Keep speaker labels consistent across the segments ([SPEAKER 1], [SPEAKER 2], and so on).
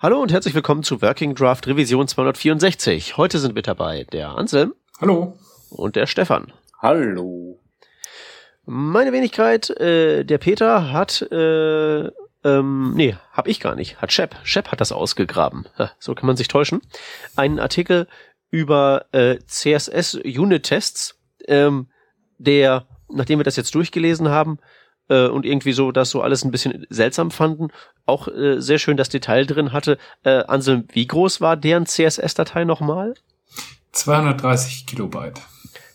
[SPEAKER 1] Hallo und herzlich willkommen zu Working Draft Revision 264. Heute sind mit dabei der Anselm.
[SPEAKER 2] Hallo.
[SPEAKER 1] Und der Stefan.
[SPEAKER 3] Hallo.
[SPEAKER 1] Meine Wenigkeit, äh, der Peter hat, äh, ähm, nee, hab ich gar nicht, hat Shep. Shep hat das ausgegraben. So kann man sich täuschen. Einen Artikel über äh, CSS-Unit-Tests, ähm, der, nachdem wir das jetzt durchgelesen haben, äh, und irgendwie so das so alles ein bisschen seltsam fanden. Auch äh, sehr schön das Detail drin hatte. Äh, Anselm, wie groß war deren CSS-Datei nochmal?
[SPEAKER 2] 230 Kilobyte.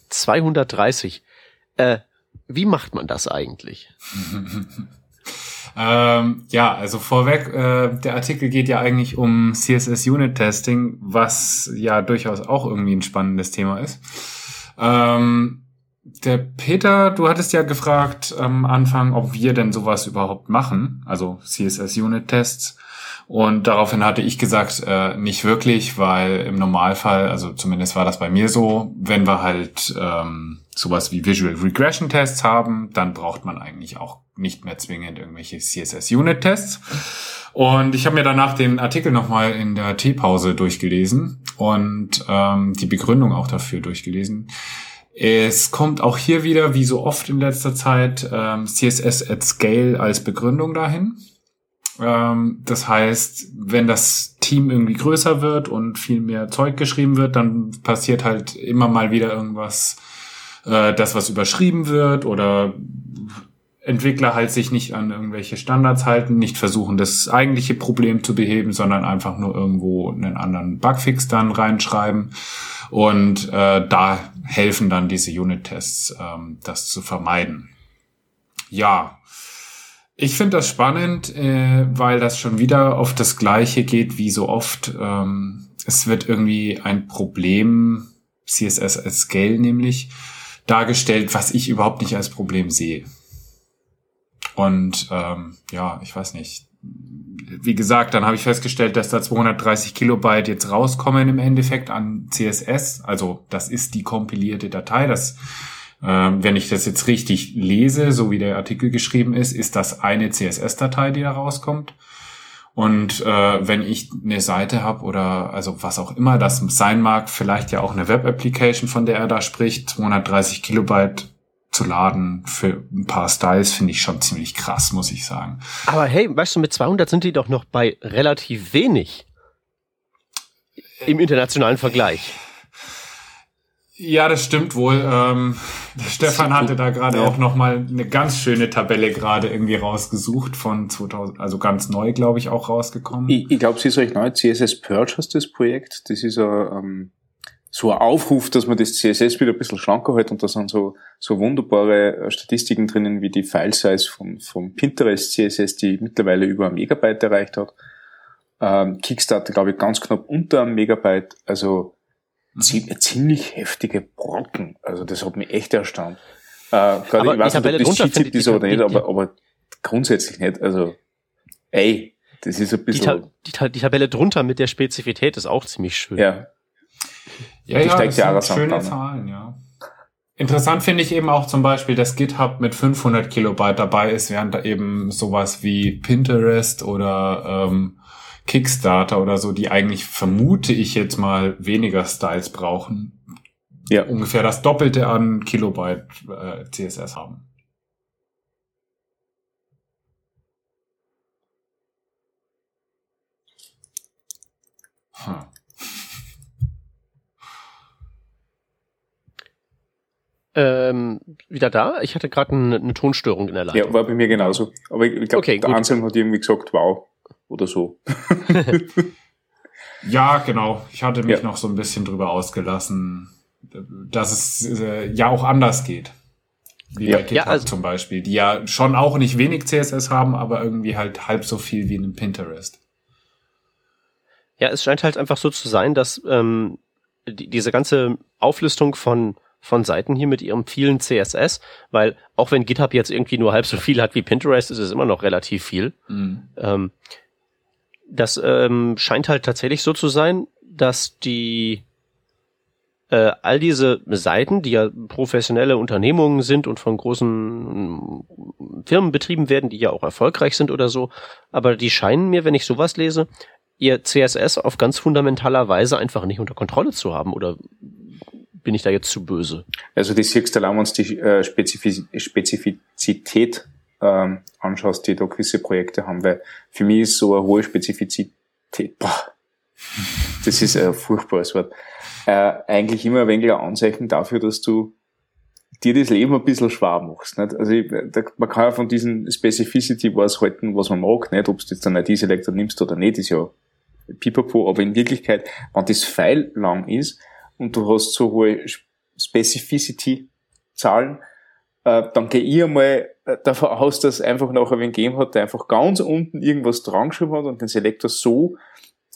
[SPEAKER 1] 230. Äh, wie macht man das eigentlich?
[SPEAKER 2] ähm, ja, also vorweg, äh, der Artikel geht ja eigentlich um CSS Unit Testing, was ja durchaus auch irgendwie ein spannendes Thema ist. Ähm, der Peter, du hattest ja gefragt am Anfang, ob wir denn sowas überhaupt machen, also CSS-Unit-Tests. Und daraufhin hatte ich gesagt, äh, nicht wirklich, weil im Normalfall, also zumindest war das bei mir so, wenn wir halt ähm, sowas wie Visual Regression Tests haben, dann braucht man eigentlich auch nicht mehr zwingend irgendwelche CSS-Unit-Tests. Und ich habe mir danach den Artikel nochmal in der Teepause durchgelesen und ähm, die Begründung auch dafür durchgelesen. Es kommt auch hier wieder, wie so oft in letzter Zeit, ähm, CSS at Scale als Begründung dahin. Ähm, das heißt, wenn das Team irgendwie größer wird und viel mehr Zeug geschrieben wird, dann passiert halt immer mal wieder irgendwas, äh, das was überschrieben wird oder Entwickler halt sich nicht an irgendwelche Standards halten, nicht versuchen, das eigentliche Problem zu beheben, sondern einfach nur irgendwo einen anderen Bugfix dann reinschreiben. Und äh, da helfen dann diese Unit-Tests, ähm, das zu vermeiden. Ja, ich finde das spannend, äh, weil das schon wieder auf das Gleiche geht wie so oft. Ähm, es wird irgendwie ein Problem, CSS als Scale nämlich, dargestellt, was ich überhaupt nicht als Problem sehe. Und ähm, ja, ich weiß nicht. Wie gesagt, dann habe ich festgestellt, dass da 230 Kilobyte jetzt rauskommen im Endeffekt an CSS. Also das ist die kompilierte Datei. Das, äh, wenn ich das jetzt richtig lese, so wie der Artikel geschrieben ist, ist das eine CSS-Datei, die da rauskommt. Und äh, wenn ich eine Seite habe oder also was auch immer das sein mag, vielleicht ja auch eine Web-Application, von der er da spricht, 230 Kilobyte zu laden für ein paar Styles finde ich schon ziemlich krass, muss ich sagen.
[SPEAKER 1] Aber hey, weißt du, mit 200 sind die doch noch bei relativ wenig im internationalen Vergleich.
[SPEAKER 2] Ja, das stimmt wohl. Ähm, Stefan hatte da gerade ja. auch noch mal eine ganz schöne Tabelle gerade irgendwie rausgesucht von 2000, also ganz neu, glaube ich, auch rausgekommen.
[SPEAKER 3] Ich, ich glaube, sie ist recht neu. CSS Purge heißt das Projekt. Das ist ein ähm, so ein Aufruf, dass man das CSS wieder ein bisschen schlanker hält und da sind so, so wunderbare äh, Statistiken drinnen, wie die File-Size vom, vom Pinterest CSS, die mittlerweile über ein Megabyte erreicht hat. Ähm, Kickstarter, glaube ich, ganz knapp unter einem Megabyte. Also mhm. ziemlich heftige Brocken. Also das hat mich echt erstaunt. Äh, aber ich weiß nicht, ob das Cheat ist oder nicht, aber, aber grundsätzlich nicht. Also, ey, das ist ein bisschen...
[SPEAKER 1] Die, Ta die, Tabelle drunter mit der Spezifität ist auch ziemlich schön.
[SPEAKER 2] Ja, ja, die ja, steigt das sind schöne Zahlen, ja. Interessant finde ich eben auch zum Beispiel, dass GitHub mit 500 Kilobyte dabei ist, während da eben sowas wie Pinterest oder ähm, Kickstarter oder so, die eigentlich vermute ich jetzt mal weniger Styles brauchen, ja. ungefähr das Doppelte an Kilobyte äh, CSS haben.
[SPEAKER 1] Hm. Ähm, wieder da? Ich hatte gerade eine, eine, Tonstörung in der Leitung.
[SPEAKER 3] Ja, war bei mir genauso. Aber ich, ich glaube, okay, der gut. Anselm hat irgendwie gesagt, wow, oder so.
[SPEAKER 2] ja, genau. Ich hatte mich ja. noch so ein bisschen drüber ausgelassen, dass es äh, ja auch anders geht. Wie ja. bei GitHub ja, also, zum Beispiel, die ja schon auch nicht wenig CSS haben, aber irgendwie halt halb so viel wie in einem Pinterest.
[SPEAKER 1] Ja, es scheint halt einfach so zu sein, dass ähm, die, diese ganze Auflistung von von Seiten hier mit ihrem vielen CSS, weil auch wenn GitHub jetzt irgendwie nur halb so viel hat wie Pinterest, ist es immer noch relativ viel. Mhm. Ähm, das ähm, scheint halt tatsächlich so zu sein, dass die äh, all diese Seiten, die ja professionelle Unternehmungen sind und von großen Firmen betrieben werden, die ja auch erfolgreich sind oder so, aber die scheinen mir, wenn ich sowas lese, ihr CSS auf ganz fundamentaler Weise einfach nicht unter Kontrolle zu haben oder bin ich da jetzt zu böse?
[SPEAKER 3] Also die du, wenn uns die äh, Spezifiz Spezifizität ähm, anschaust, die da gewisse Projekte haben, weil für mich ist so eine hohe Spezifizität, boah, das ist ein furchtbares Wort, äh, eigentlich immer ein wenig ein Anzeichen dafür, dass du dir das Leben ein bisschen schwer machst. Nicht? Also ich, da, man kann ja von diesen Specificity was halten, was man mag, nicht? ob du jetzt dann diese Lektor nimmst oder nicht, ist ja pipapo, aber in Wirklichkeit, wenn das Pfeil lang ist und du hast so hohe Specificity-Zahlen, äh, dann gehe ich einmal äh, davon aus, dass einfach nachher wen gegeben hat, der einfach ganz unten irgendwas dran geschrieben hat und den Selektor so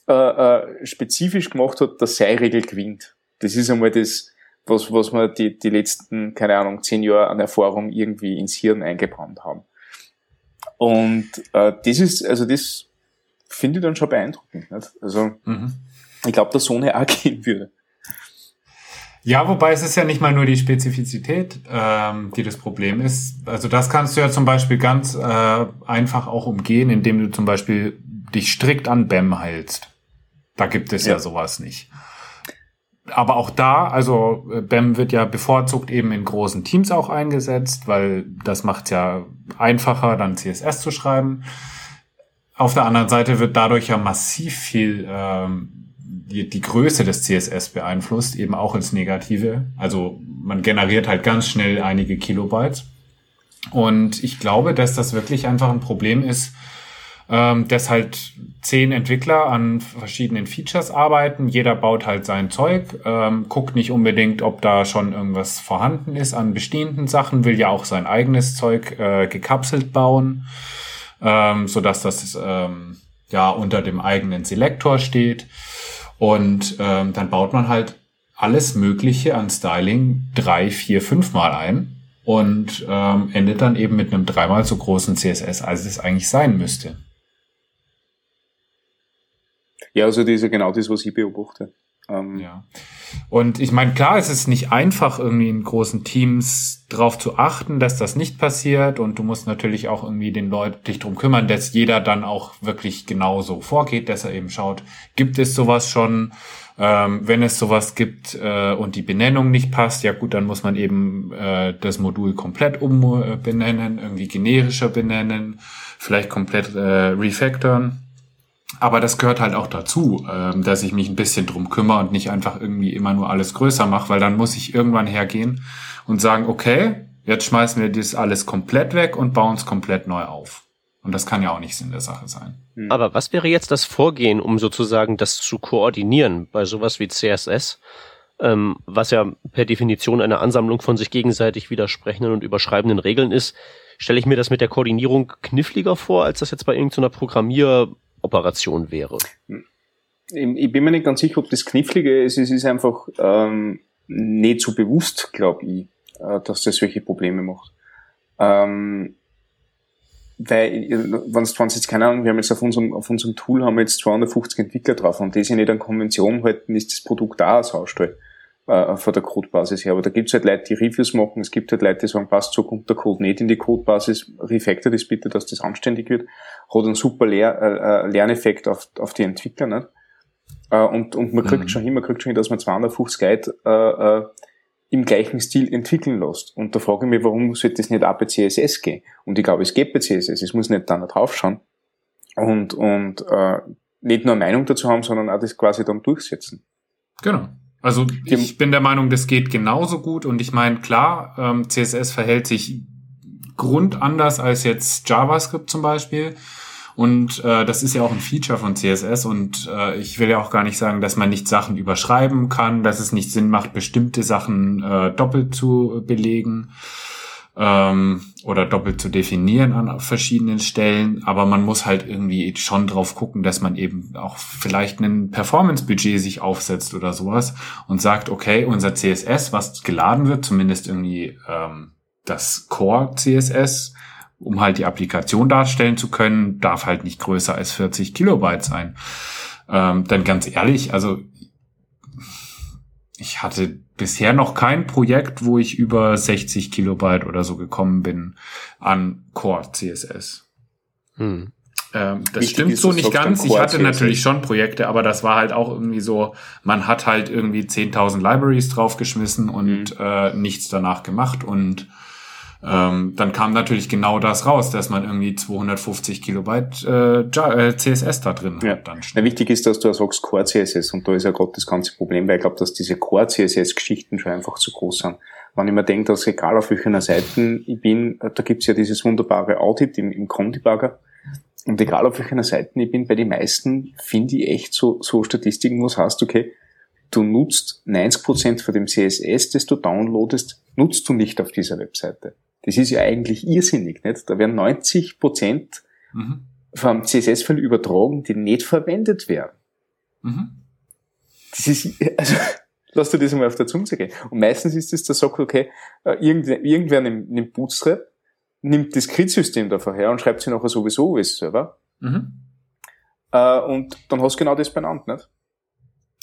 [SPEAKER 3] äh, äh, spezifisch gemacht hat, dass seine Regel gewinnt. Das ist einmal das, was, was wir die, die letzten, keine Ahnung, zehn Jahre an Erfahrung irgendwie ins Hirn eingebrannt haben. Und äh, das ist, also das finde ich dann schon beeindruckend. Nicht? Also mhm. ich glaube, dass so eine auch gehen würde.
[SPEAKER 2] Ja, wobei es ist ja nicht mal nur die Spezifizität, ähm, die das Problem ist. Also das kannst du ja zum Beispiel ganz äh, einfach auch umgehen, indem du zum Beispiel dich strikt an BEM hältst. Da gibt es ja, ja sowas nicht. Aber auch da, also äh, BEM wird ja bevorzugt eben in großen Teams auch eingesetzt, weil das macht ja einfacher, dann CSS zu schreiben. Auf der anderen Seite wird dadurch ja massiv viel ähm, die, die Größe des CSS beeinflusst, eben auch ins Negative. Also man generiert halt ganz schnell einige Kilobytes. Und ich glaube, dass das wirklich einfach ein Problem ist, ähm, dass halt zehn Entwickler an verschiedenen Features arbeiten. Jeder baut halt sein Zeug, ähm, guckt nicht unbedingt, ob da schon irgendwas vorhanden ist an bestehenden Sachen, will ja auch sein eigenes Zeug äh, gekapselt bauen, ähm, so dass das ähm, ja unter dem eigenen Selektor steht. Und ähm, dann baut man halt alles Mögliche an Styling drei, vier, fünfmal ein und ähm, endet dann eben mit einem dreimal so großen CSS, als es eigentlich sein müsste.
[SPEAKER 3] Ja, also das ist ja genau das, was ich beobachte.
[SPEAKER 2] Ähm ja. Und ich meine, klar, es ist nicht einfach, irgendwie in großen Teams darauf zu achten, dass das nicht passiert. Und du musst natürlich auch irgendwie den Leuten dich drum kümmern, dass jeder dann auch wirklich genauso vorgeht, dass er eben schaut, gibt es sowas schon? Ähm, wenn es sowas gibt äh, und die Benennung nicht passt, ja gut, dann muss man eben äh, das Modul komplett umbenennen, irgendwie generischer benennen, vielleicht komplett äh, refactoren. Aber das gehört halt auch dazu, ähm, dass ich mich ein bisschen drum kümmere und nicht einfach irgendwie immer nur alles größer mache, weil dann muss ich irgendwann hergehen und sagen, okay, jetzt schmeißen wir das alles komplett weg und bauen es komplett neu auf. Und das kann ja auch nicht Sinn der Sache sein.
[SPEAKER 1] Hm. Aber was wäre jetzt das Vorgehen, um sozusagen das zu koordinieren bei sowas wie CSS, ähm, was ja per Definition eine Ansammlung von sich gegenseitig widersprechenden und überschreibenden Regeln ist? Stelle ich mir das mit der Koordinierung kniffliger vor, als das jetzt bei irgendeiner Programmier Operation wäre.
[SPEAKER 3] Ich bin mir nicht ganz sicher, ob das Knifflige ist. Es ist einfach ähm, nicht so bewusst, glaube ich, äh, dass das solche Probleme macht. Ähm, weil, wenn es jetzt keine Ahnung, wir haben jetzt auf unserem, auf unserem Tool haben wir jetzt 250 Entwickler drauf und die sich nicht an Konvention halten, ist das Produkt auch ein Saustall äh, von der Codebasis her. Aber da gibt es halt Leute, die Reviews machen, es gibt halt Leute, die sagen, passt, so kommt der Code nicht in die Codebasis, refactor das bitte, dass das anständig wird. Hat einen super Lehr äh, äh Lerneffekt auf, auf die Entwickler, nicht? Äh, und, und man kriegt mhm. schon hin, man kriegt schon hin, dass man 250 Guide äh, äh, im gleichen Stil entwickeln lässt. Und da frage ich mich, warum sollte das nicht auch bei CSS gehen? Und ich glaube, es geht bei CSS, es muss nicht da draufschauen und, und äh, nicht nur eine Meinung dazu haben, sondern auch das quasi dann durchsetzen.
[SPEAKER 2] Genau. Also ich bin der Meinung, das geht genauso gut und ich meine, klar, ähm, CSS verhält sich grundanders als jetzt JavaScript zum Beispiel. Und äh, das ist ja auch ein Feature von CSS und äh, ich will ja auch gar nicht sagen, dass man nicht Sachen überschreiben kann, dass es nicht Sinn macht, bestimmte Sachen äh, doppelt zu belegen ähm, oder doppelt zu definieren an verschiedenen Stellen, aber man muss halt irgendwie schon drauf gucken, dass man eben auch vielleicht ein Performance-Budget sich aufsetzt oder sowas und sagt, okay, unser CSS, was geladen wird, zumindest irgendwie ähm, das Core CSS, um halt die Applikation darstellen zu können, darf halt nicht größer als 40 Kilobyte sein. Ähm, denn ganz ehrlich, also ich hatte bisher noch kein Projekt, wo ich über 60 Kilobyte oder so gekommen bin an Core CSS. Hm. Ähm, das Wichtig stimmt so nicht ganz. Ich hatte natürlich schon Projekte, aber das war halt auch irgendwie so, man hat halt irgendwie 10.000 Libraries draufgeschmissen und mhm. äh, nichts danach gemacht und ähm, dann kam natürlich genau das raus, dass man irgendwie 250 Kilobyte äh, äh CSS da drin
[SPEAKER 3] ja.
[SPEAKER 2] hat. Dann
[SPEAKER 3] ja, wichtig ist, dass du sagst Core CSS und da ist ja gerade das ganze Problem, weil ich glaube, dass diese Core CSS Geschichten schon einfach zu groß sind. Wenn ich mir denke, dass egal auf welcher Seite ich bin, da gibt's ja dieses wunderbare Audit im, im Chrome-Debugger. Und egal auf welcher Seite ich bin, bei den meisten finde ich echt so, so Statistiken, wo es heißt, okay, du nutzt 90% von dem CSS, das du downloadest, nutzt du nicht auf dieser Webseite. Das ist ja eigentlich irrsinnig, nicht? Da werden 90 Prozent mhm. vom CSS-File übertragen, die nicht verwendet werden. Mhm. Das ist, also, lass dir das einmal auf der Zunge gehen. Und meistens ist es, da sagt, okay, äh, irgendwer, irgendwer nimmt, nimmt Bootstrap, nimmt das Grid-System davon her und schreibt sie nachher sowieso selber. Mhm. Äh, und dann hast du genau das benannt, nicht?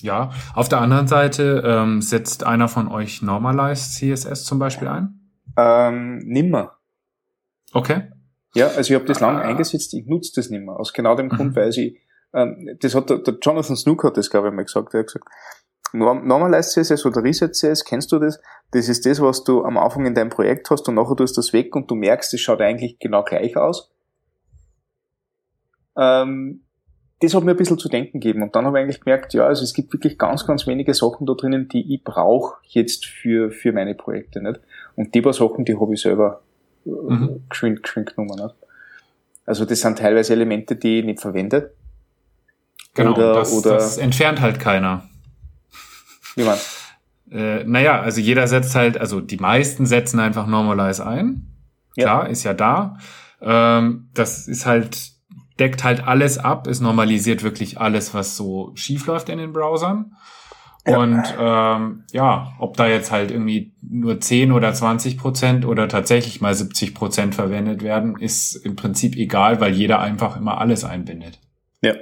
[SPEAKER 2] Ja, auf der anderen Seite ähm, setzt einer von euch Normalized CSS zum Beispiel ein?
[SPEAKER 3] Ähm, nimmer.
[SPEAKER 2] Okay.
[SPEAKER 3] Ja, also ich habe das lange ah. eingesetzt, ich nutze das nimmer. Aus genau dem Grund, mhm. weil ich, ähm, das hat der, der Jonathan Snook hat das, glaube ich, mal gesagt, er hat gesagt, Normalized CSS oder Reset CSS, kennst du das? Das ist das, was du am Anfang in deinem Projekt hast und nachher tust du das weg und du merkst, es schaut eigentlich genau gleich aus. Ähm, das hat mir ein bisschen zu denken gegeben. Und dann habe ich eigentlich gemerkt, ja, also es gibt wirklich ganz, ganz wenige Sachen da drinnen, die ich brauche jetzt für, für meine Projekte. Nicht? Und die paar Sachen, die habe ich selber äh, mhm. geschwind, geschwind genommen. Nicht? Also das sind teilweise Elemente, die ich nicht verwende.
[SPEAKER 2] Genau, oder, das, oder, das entfernt halt keiner.
[SPEAKER 3] Wie man?
[SPEAKER 2] Äh, naja, also jeder setzt halt, also die meisten setzen einfach Normalize ein. Klar, ja. ist ja da. Ähm, das ist halt, deckt halt alles ab, es normalisiert wirklich alles, was so schief läuft in den Browsern. Und ähm, ja, ob da jetzt halt irgendwie nur 10 oder 20 Prozent oder tatsächlich mal 70 Prozent verwendet werden, ist im Prinzip egal, weil jeder einfach immer alles einbindet.
[SPEAKER 3] Ja.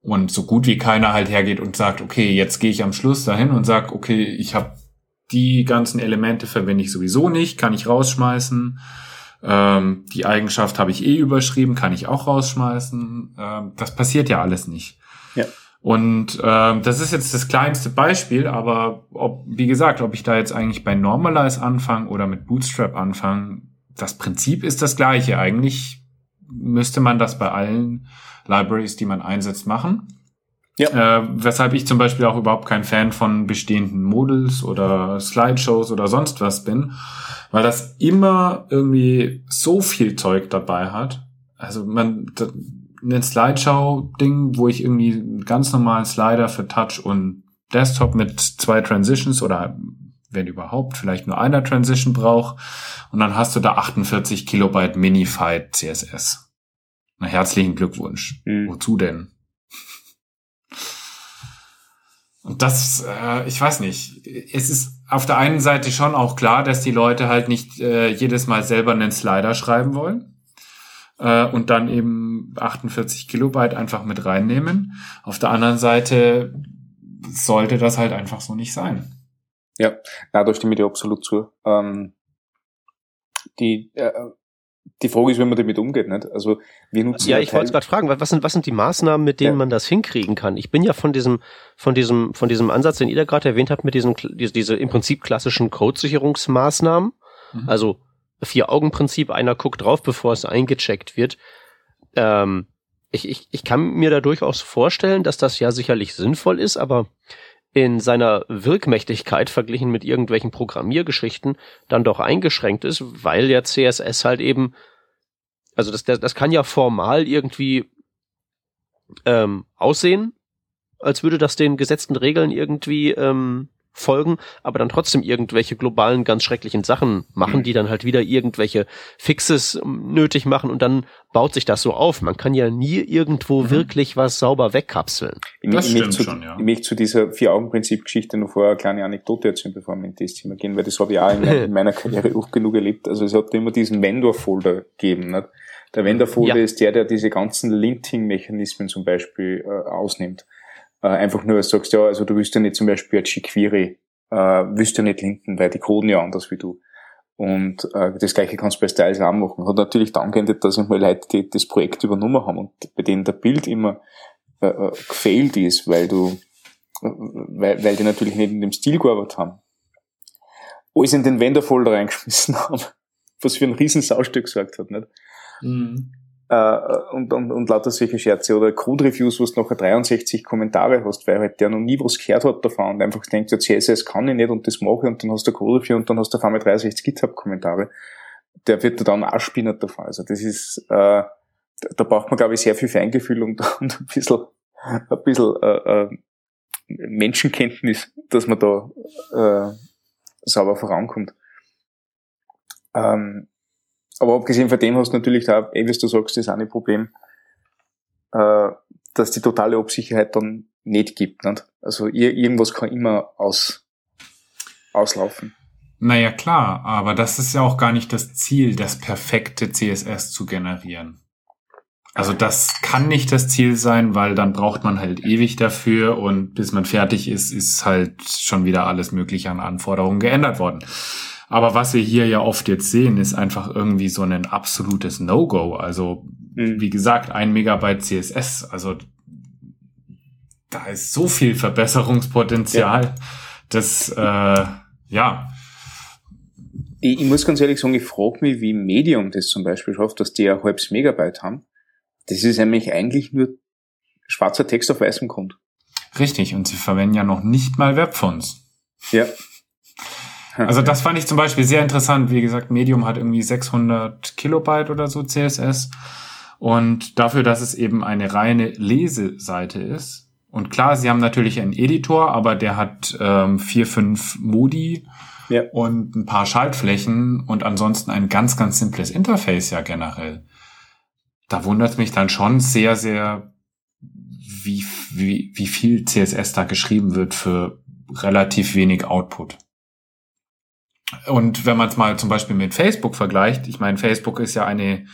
[SPEAKER 2] Und so gut wie keiner halt hergeht und sagt, okay, jetzt gehe ich am Schluss dahin und sag, okay, ich habe die ganzen Elemente verwende ich sowieso nicht, kann ich rausschmeißen. Ähm, die Eigenschaft habe ich eh überschrieben, kann ich auch rausschmeißen. Ähm, das passiert ja alles nicht.
[SPEAKER 3] Ja.
[SPEAKER 2] Und äh, das ist jetzt das kleinste Beispiel, aber ob, wie gesagt, ob ich da jetzt eigentlich bei Normalize anfange oder mit Bootstrap anfange, das Prinzip ist das gleiche. Eigentlich müsste man das bei allen Libraries, die man einsetzt, machen. Ja. Äh, weshalb ich zum Beispiel auch überhaupt kein Fan von bestehenden Models oder Slideshows oder sonst was bin, weil das immer irgendwie so viel Zeug dabei hat. Also man, ein Slideshow-Ding, wo ich irgendwie einen ganz normalen Slider für Touch und Desktop mit zwei Transitions oder wenn überhaupt, vielleicht nur einer Transition brauche. Und dann hast du da 48 Kilobyte Minified CSS. Na, herzlichen Glückwunsch. Mhm. Wozu denn? Und das, äh, ich weiß nicht. Es ist auf der einen Seite schon auch klar, dass die Leute halt nicht äh, jedes Mal selber einen Slider schreiben wollen äh, und dann eben 48 Kilobyte einfach mit reinnehmen. Auf der anderen Seite sollte das halt einfach so nicht sein.
[SPEAKER 3] Ja, na, da stimme ich dir absolut zu. Ähm, die, äh, die Frage ist, wie man damit umgeht, nicht? Also wir nutzen
[SPEAKER 1] ja, ich wollte gerade fragen, was sind was sind die Maßnahmen, mit denen ja. man das hinkriegen kann? Ich bin ja von diesem von diesem von diesem Ansatz, den ihr da gerade erwähnt habt, mit diesem diese, diese im Prinzip klassischen Codesicherungsmaßnahmen, mhm. also Vier-Augen-Prinzip, einer guckt drauf, bevor es eingecheckt wird. Ähm, ich, ich, ich kann mir da durchaus vorstellen, dass das ja sicherlich sinnvoll ist, aber in seiner Wirkmächtigkeit verglichen mit irgendwelchen Programmiergeschichten dann doch eingeschränkt ist, weil ja CSS halt eben, also das, das, das kann ja formal irgendwie ähm, aussehen, als würde das den gesetzten Regeln irgendwie ähm, folgen, aber dann trotzdem irgendwelche globalen, ganz schrecklichen Sachen machen, mhm. die dann halt wieder irgendwelche Fixes ähm, nötig machen und dann baut sich das so auf. Man kann ja nie irgendwo mhm. wirklich was sauber wegkapseln.
[SPEAKER 3] Ich, das ich, stimmt zu, schon, ja. ich möchte zu dieser Vier-Augen-Prinzip-Geschichte noch vorher eine kleine Anekdote erzählen, bevor wir in das Thema gehen, weil das habe ich auch in, in meiner Karriere oft genug erlebt. Also es hat immer diesen Vendor-Folder gegeben. Nicht? Der Vendor-Folder ja. ist der, der diese ganzen Linting-Mechanismen zum Beispiel äh, ausnimmt äh, einfach nur sagst, ja, also du willst ja nicht zum Beispiel als jQuery, äh, willst ja nicht linken, weil die coden ja anders wie du. Und äh, das gleiche kannst du bei Styles auch machen. Hat natürlich dann geendet, dass einmal Leute die das Projekt übernommen haben und bei denen der Bild immer äh, äh, gefailt ist, weil du, äh, weil, weil die natürlich nicht in dem Stil gearbeitet haben. Alles in den Vendor-Folder reingeschmissen haben, was für ein riesen Saustück gesagt hat, nicht? Mhm. Äh, und, und, und lauter solche Scherze oder Code-Reviews, wo du nachher 63 Kommentare hast, weil halt der noch nie was gehört hat davon und einfach denkt, ja, CSS kann ich nicht und das mache ich und dann hast du Code-Review und dann hast du auf einmal 63 GitHub-Kommentare. Der wird dann auch spinnert davon. Also das ist, äh, da braucht man, glaube ich, sehr viel Feingefühl und, und ein bisschen, ein bisschen äh, äh, Menschenkenntnis, dass man da äh, sauber vorankommt. Ähm, aber abgesehen von dem hast du natürlich da, eh, wie du sagst, das eine Problem, äh, dass die totale Absicherheit dann nicht gibt. Nicht? Also irgendwas kann immer aus, auslaufen.
[SPEAKER 2] Naja, klar, aber das ist ja auch gar nicht das Ziel, das perfekte CSS zu generieren. Also das kann nicht das Ziel sein, weil dann braucht man halt ewig dafür und bis man fertig ist, ist halt schon wieder alles Mögliche an Anforderungen geändert worden. Aber was wir hier ja oft jetzt sehen, ist einfach irgendwie so ein absolutes No-Go. Also, mhm. wie gesagt, ein Megabyte CSS. Also, da ist so viel Verbesserungspotenzial, ja. dass, äh, ja.
[SPEAKER 3] Ich, ich muss ganz ehrlich sagen, ich frage mich, wie Medium das zum Beispiel schafft, dass die ein halbes Megabyte haben. Das ist nämlich eigentlich nur schwarzer Text auf weißem Grund.
[SPEAKER 2] Richtig, und sie verwenden ja noch nicht mal Webfonts.
[SPEAKER 3] Ja,
[SPEAKER 2] also das fand ich zum Beispiel sehr interessant. Wie gesagt, Medium hat irgendwie 600 Kilobyte oder so CSS. Und dafür, dass es eben eine reine Leseseite ist. Und klar, sie haben natürlich einen Editor, aber der hat ähm, vier, fünf Modi ja. und ein paar Schaltflächen und ansonsten ein ganz, ganz simples Interface ja generell. Da wundert es mich dann schon sehr, sehr, wie, wie, wie viel CSS da geschrieben wird für relativ wenig Output. Und wenn man es mal zum Beispiel mit Facebook vergleicht, ich meine, Facebook ist ja eine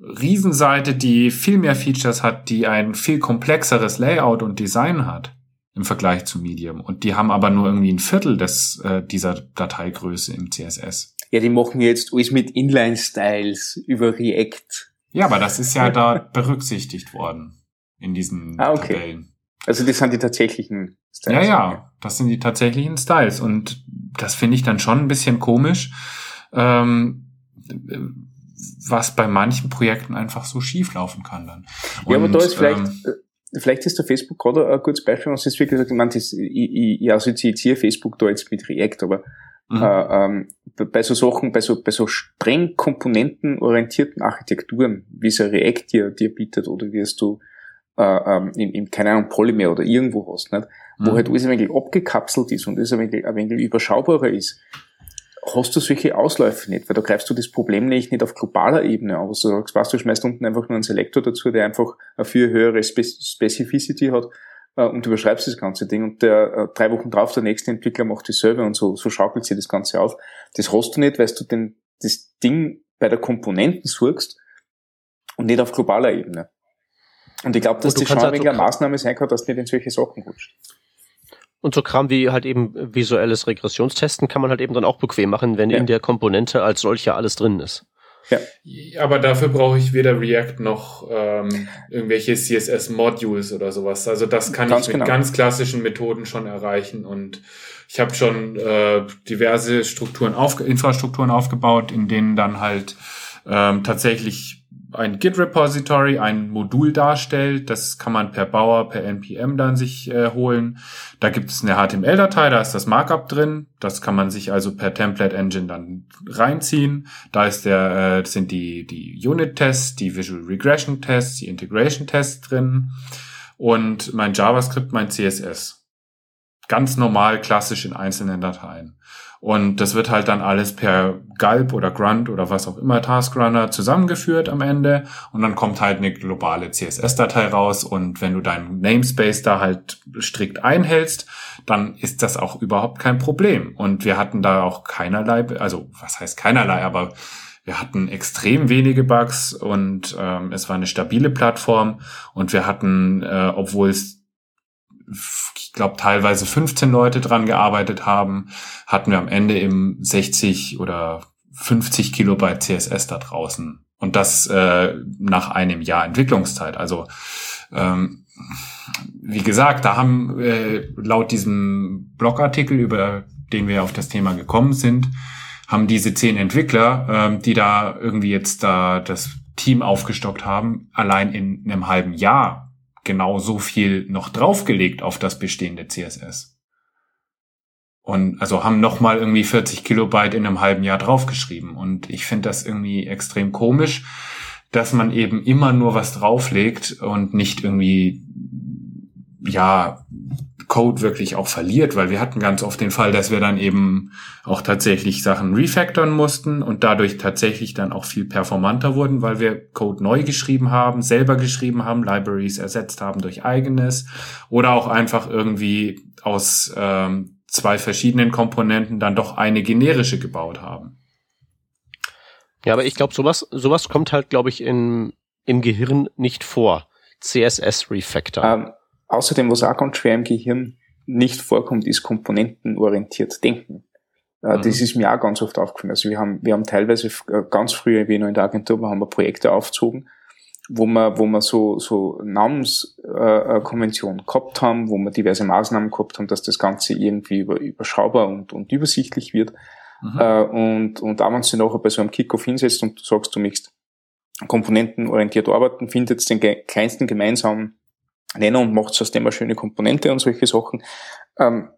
[SPEAKER 2] Riesenseite, die viel mehr Features hat, die ein viel komplexeres Layout und Design hat im Vergleich zu Medium. Und die haben aber nur irgendwie ein Viertel des, äh, dieser Dateigröße im CSS.
[SPEAKER 3] Ja, die machen jetzt alles mit Inline-Styles über React.
[SPEAKER 2] Ja, aber das ist ja da berücksichtigt worden in diesen ah, okay. Tabellen.
[SPEAKER 3] Also das sind die tatsächlichen
[SPEAKER 2] Styles. Ja, ja, das sind die tatsächlichen Styles. Und das finde ich dann schon ein bisschen komisch, ähm, was bei manchen Projekten einfach so schief laufen kann dann.
[SPEAKER 3] Und, ja, aber da ist vielleicht, ähm, äh, vielleicht ist der Facebook gerade ein gutes Beispiel, was jetzt wirklich gesagt, ich, meine, das, ich, ich, ich assoziiere Facebook da jetzt mit React, aber mhm. äh, ähm, bei so Sachen, bei so, bei so streng komponentenorientierten Architekturen, wie es ein React dir, dir bietet oder wie es du äh, ähm, in, in, keine Ahnung, Polymer oder irgendwo hast, nicht? Wo mhm. halt alles ein wenig abgekapselt ist und alles ein wenig, ein wenig überschaubarer ist, hast du solche Ausläufe nicht, weil da greifst du das Problem nicht, nicht auf globaler Ebene an, was du sagst, was du schmeißt unten einfach nur einen Selektor dazu, der einfach eine viel höhere Spe Specificity hat äh, und überschreibst das ganze Ding und der äh, drei Wochen drauf der nächste Entwickler macht dasselbe und so, so schaukelt sich das Ganze auf. Das hast du nicht, weil du den, das Ding bei der Komponenten suchst und nicht auf globaler Ebene. Und ich glaube, dass das schon eine Maßnahme sein kann, dass du nicht in solche Sachen rutscht.
[SPEAKER 1] Und so Kram wie halt eben visuelles Regressionstesten kann man halt eben dann auch bequem machen, wenn ja. in der Komponente als solche alles drin ist.
[SPEAKER 2] Ja. Aber dafür brauche ich weder React noch ähm, irgendwelche CSS-Modules oder sowas. Also das kann ganz ich mit genau. ganz klassischen Methoden schon erreichen. Und ich habe schon äh, diverse Strukturen auf, Infrastrukturen aufgebaut, in denen dann halt ähm, tatsächlich ein Git-Repository ein Modul darstellt. Das kann man per Bauer, per NPM dann sich äh, holen. Da gibt es eine HTML-Datei, da ist das Markup drin. Das kann man sich also per Template Engine dann reinziehen. Da ist der, äh, sind die, die Unit-Tests, die Visual Regression-Tests, die Integration-Tests drin und mein JavaScript, mein CSS. Ganz normal, klassisch in einzelnen Dateien. Und das wird halt dann alles per Gulp oder Grunt oder was auch immer Taskrunner zusammengeführt am Ende. Und dann kommt halt eine globale CSS-Datei raus. Und wenn du deinen Namespace da halt strikt einhältst, dann ist das auch überhaupt kein Problem. Und wir hatten da auch keinerlei, also was heißt keinerlei, aber wir hatten extrem wenige Bugs und ähm, es war eine stabile Plattform und wir hatten, äh, obwohl es ich glaube, teilweise 15 Leute dran gearbeitet haben, hatten wir am Ende im 60 oder 50 Kilobyte CSS da draußen. Und das äh, nach einem Jahr Entwicklungszeit. Also ähm, wie gesagt, da haben äh, laut diesem Blogartikel, über den wir auf das Thema gekommen sind, haben diese zehn Entwickler, ähm, die da irgendwie jetzt da das Team aufgestockt haben, allein in einem halben Jahr genau so viel noch draufgelegt auf das bestehende CSS. Und also haben nochmal irgendwie 40 Kilobyte in einem halben Jahr draufgeschrieben. Und ich finde das irgendwie extrem komisch, dass man eben immer nur was drauflegt und nicht irgendwie, ja, Code wirklich auch verliert, weil wir hatten ganz oft den Fall, dass wir dann eben auch tatsächlich Sachen refactoren mussten und dadurch tatsächlich dann auch viel performanter wurden, weil wir Code neu geschrieben haben, selber geschrieben haben, Libraries ersetzt haben durch eigenes oder auch einfach irgendwie aus ähm, zwei verschiedenen Komponenten dann doch eine generische gebaut haben.
[SPEAKER 1] Ja, aber ich glaube, sowas, sowas kommt halt, glaube ich, in, im Gehirn nicht vor. CSS Refactor. Ähm,
[SPEAKER 3] außerdem, was auch ganz schwer im Gehirn nicht vorkommt, ist komponentenorientiert denken. Äh, mhm. Das ist mir auch ganz oft aufgefallen. Also wir haben, wir haben teilweise äh, ganz früher, wie noch in der Agentur, wir haben Projekte aufgezogen, wo wir, wo wir so, so Namenskonventionen äh, gehabt haben, wo wir diverse Maßnahmen gehabt haben, dass das Ganze irgendwie über, überschaubar und, und übersichtlich wird. Mhm. Äh, und, und auch wenn du nachher bei so einem Kickoff hinsetzt und du sagst, du möchtest komponentenorientiert arbeiten, findet den kleinsten gemeinsamen Nenner und macht aus dem eine schöne Komponente und solche Sachen. Ähm,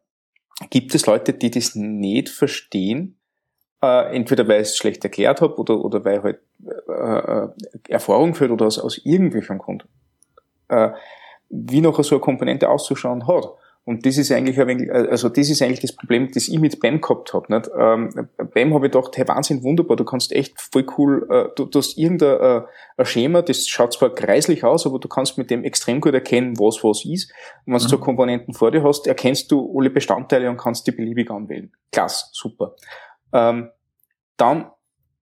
[SPEAKER 3] gibt es Leute, die das nicht verstehen? Äh, entweder weil ich es schlecht erklärt habe oder, oder weil halt äh, äh, Erfahrung fehlt oder aus, aus irgendwelchem Grund. Äh, wie noch so eine Komponente auszuschauen hat. Und das ist eigentlich wenig, also das ist eigentlich das Problem, das ich mit BAM gehabt habe. Nicht? Ähm, BAM habe ich gedacht, hey, Wahnsinn, wunderbar, du kannst echt voll cool, äh, du, du hast irgendein äh, Schema, das schaut zwar kreislich aus, aber du kannst mit dem extrem gut erkennen, was was ist. Und wenn du mhm. so Komponenten vor dir hast, erkennst du alle Bestandteile und kannst die beliebig anwählen. Klasse, super. Ähm, dann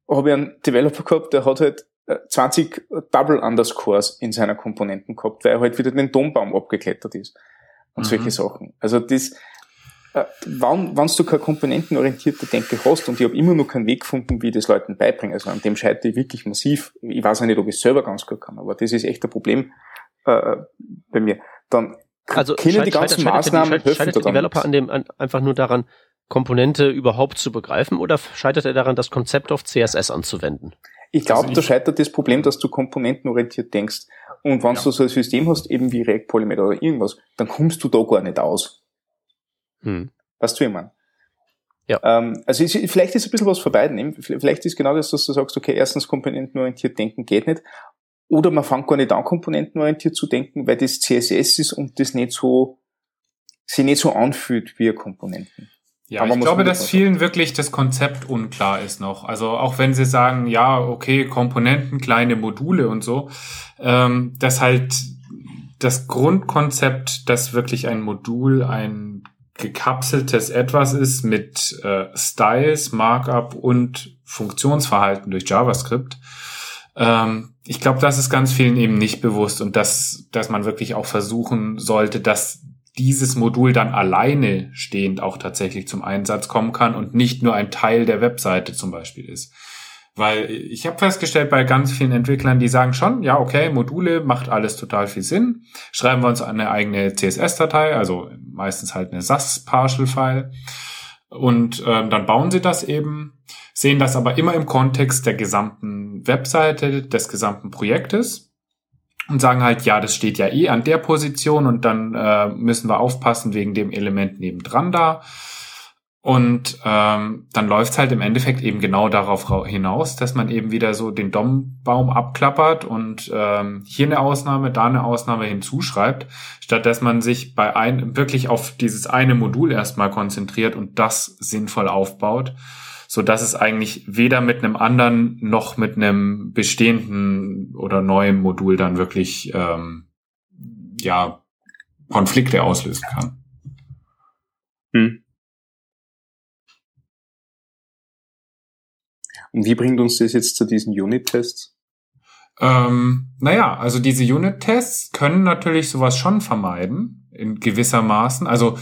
[SPEAKER 3] habe ich einen Developer gehabt, der hat halt 20 äh, Double Underscores in seiner Komponenten gehabt, weil er halt wieder den Dombaum abgeklettert ist und mhm. solche Sachen. Also das, äh, wann, wenn du keine komponentenorientierte Denke hast und ich habe immer noch keinen Weg gefunden, wie ich das Leuten beibringe, also an dem scheitere ich wirklich massiv. Ich weiß auch nicht, ob ich es selber ganz gut kann, aber das ist echt ein Problem äh, bei mir. Dann
[SPEAKER 1] also können die ganzen scheitert, Maßnahmen scheitert, helfen scheitert der Developer an dem an, einfach nur daran, Komponente überhaupt zu begreifen oder scheitert er daran, das Konzept auf CSS anzuwenden?
[SPEAKER 3] Ich glaube, also da scheitert das Problem, dass du komponentenorientiert denkst. Und wenn ja. du so ein System hast, eben wie React Polymer oder irgendwas, dann kommst du da gar nicht aus. Hm. Weißt du, wie ich meine? Ja. Ähm, also ist, vielleicht ist ein bisschen was von beiden. Vielleicht ist genau das, dass du sagst, okay, erstens komponentenorientiert denken geht nicht. Oder man fängt gar nicht an, komponentenorientiert zu denken, weil das CSS ist und das nicht so, sich nicht so anfühlt wie Komponenten.
[SPEAKER 2] Ja, ich glaube, dass vielen wirklich das Konzept unklar ist noch. Also auch wenn sie sagen, ja, okay, Komponenten, kleine Module und so, ähm, dass halt das Grundkonzept, dass wirklich ein Modul ein gekapseltes Etwas ist mit äh, Styles, Markup und Funktionsverhalten durch JavaScript. Ähm, ich glaube, das ist ganz vielen eben nicht bewusst und dass, dass man wirklich auch versuchen sollte, dass dieses Modul dann alleine stehend auch tatsächlich zum Einsatz kommen kann und nicht nur ein Teil der Webseite zum Beispiel ist. Weil ich habe festgestellt bei ganz vielen Entwicklern, die sagen schon, ja, okay, Module macht alles total viel Sinn. Schreiben wir uns eine eigene CSS-Datei, also meistens halt eine SAS-Partial-File. Und äh, dann bauen sie das eben, sehen das aber immer im Kontext der gesamten Webseite, des gesamten Projektes und sagen halt, ja, das steht ja eh an der Position und dann äh, müssen wir aufpassen wegen dem Element nebendran da. Und ähm, dann läuft's halt im Endeffekt eben genau darauf hinaus, dass man eben wieder so den DOM-Baum abklappert und ähm, hier eine Ausnahme, da eine Ausnahme hinzuschreibt, statt dass man sich bei ein wirklich auf dieses eine Modul erstmal konzentriert und das sinnvoll aufbaut so dass es eigentlich weder mit einem anderen noch mit einem bestehenden oder neuen Modul dann wirklich ähm, ja Konflikte auslösen kann. Hm.
[SPEAKER 3] Und wie bringt uns das jetzt zu diesen Unit-Tests?
[SPEAKER 2] Ähm, naja, also diese Unit-Tests können natürlich sowas schon vermeiden, in gewisser Maßen. Also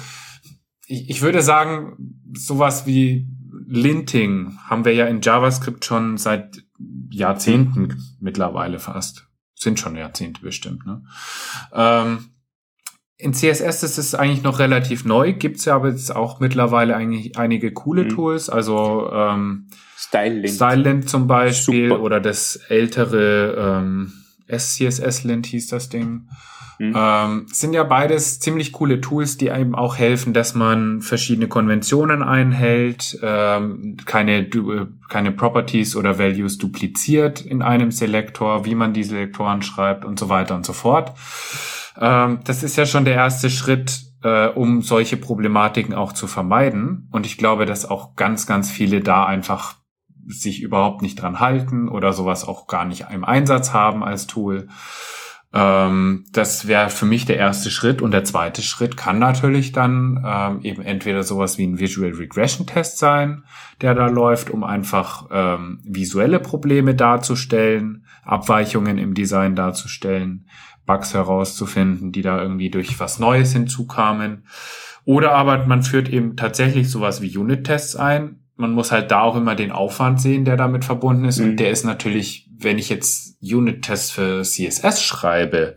[SPEAKER 2] ich, ich würde sagen, sowas wie Linting haben wir ja in JavaScript schon seit Jahrzehnten mittlerweile fast. Sind schon Jahrzehnte bestimmt. Ne? Ähm, in CSS ist es eigentlich noch relativ neu, gibt's ja aber jetzt auch mittlerweile eigentlich einige coole mhm. Tools, also ähm,
[SPEAKER 3] StyleLint.
[SPEAKER 2] StyleLint zum Beispiel Super. oder das ältere ähm, SCSS-Lint hieß das Ding. Mhm. Ähm, sind ja beides ziemlich coole Tools, die einem auch helfen, dass man verschiedene Konventionen einhält, ähm, keine, keine Properties oder Values dupliziert in einem Selektor, wie man die Selektoren schreibt und so weiter und so fort. Ähm, das ist ja schon der erste Schritt, äh, um solche Problematiken auch zu vermeiden. Und ich glaube, dass auch ganz, ganz viele da einfach sich überhaupt nicht dran halten oder sowas auch gar nicht im Einsatz haben als Tool. Ähm, das wäre für mich der erste Schritt. Und der zweite Schritt kann natürlich dann ähm, eben entweder sowas wie ein Visual Regression Test sein, der da läuft, um einfach ähm, visuelle Probleme darzustellen, Abweichungen im Design darzustellen, Bugs herauszufinden, die da irgendwie durch was Neues hinzukamen. Oder aber man führt eben tatsächlich sowas wie Unit-Tests ein, man muss halt da auch immer den Aufwand sehen, der damit verbunden ist. Mhm. Und der ist natürlich, wenn ich jetzt Unit-Tests für CSS schreibe,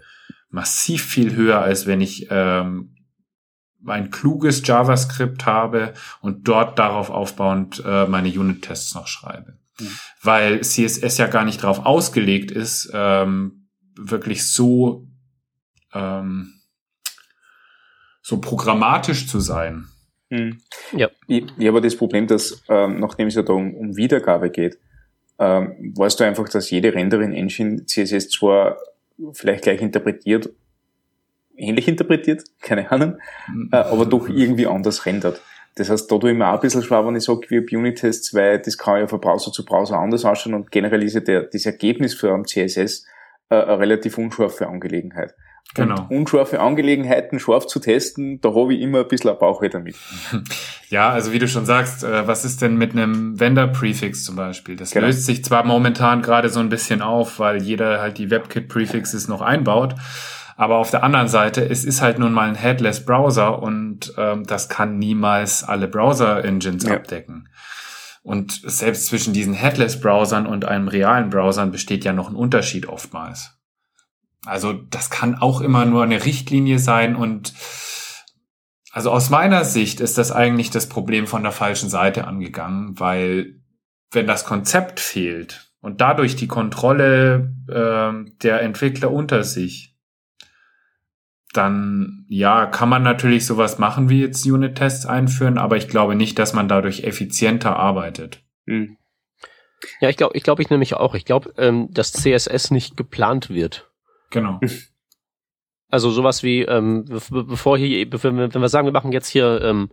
[SPEAKER 2] massiv viel höher, als wenn ich ähm, ein kluges JavaScript habe und dort darauf aufbauend äh, meine Unit-Tests noch schreibe. Mhm. Weil CSS ja gar nicht darauf ausgelegt ist, ähm, wirklich so, ähm, so programmatisch zu sein.
[SPEAKER 3] Mhm. Ja. Ich, ich habe das Problem, dass ähm, nachdem es ja da um, um Wiedergabe geht, ähm, weißt du einfach, dass jede Rendering-Engine CSS zwar vielleicht gleich interpretiert, ähnlich interpretiert, keine Ahnung, mhm. äh, aber doch irgendwie anders rendert. Das heißt, da tue ich mir auch ein bisschen schwer, wenn ich sage, wie Unit-Tests, weil das kann ja von Browser zu Browser anders ausschauen und generell ist ja der, das Ergebnis für einen CSS äh, eine relativ unscharfe Angelegenheit. Genau. Unscharfe Angelegenheiten scharf zu testen, da habe ich immer ein bisschen ein Bauchweh damit.
[SPEAKER 2] Ja, also wie du schon sagst, äh, was ist denn mit einem Vendor-Prefix zum Beispiel? Das genau. löst sich zwar momentan gerade so ein bisschen auf, weil jeder halt die WebKit-Prefixes noch einbaut, aber auf der anderen Seite, es ist halt nun mal ein Headless Browser und ähm, das kann niemals alle Browser-Engines ja. abdecken. Und selbst zwischen diesen Headless-Browsern und einem realen Browsern besteht ja noch ein Unterschied oftmals. Also das kann auch immer nur eine Richtlinie sein und also aus meiner Sicht ist das eigentlich das Problem von der falschen Seite angegangen, weil wenn das Konzept fehlt und dadurch die Kontrolle äh, der Entwickler unter sich, dann ja, kann man natürlich sowas machen wie jetzt Unit-Tests einführen, aber ich glaube nicht, dass man dadurch effizienter arbeitet. Hm.
[SPEAKER 1] Ja, ich glaube, ich glaube ich nämlich auch. Ich glaube, ähm, dass CSS nicht geplant wird.
[SPEAKER 2] Genau.
[SPEAKER 1] Also sowas wie, ähm, bevor hier, wenn wir sagen, wir machen jetzt hier ähm,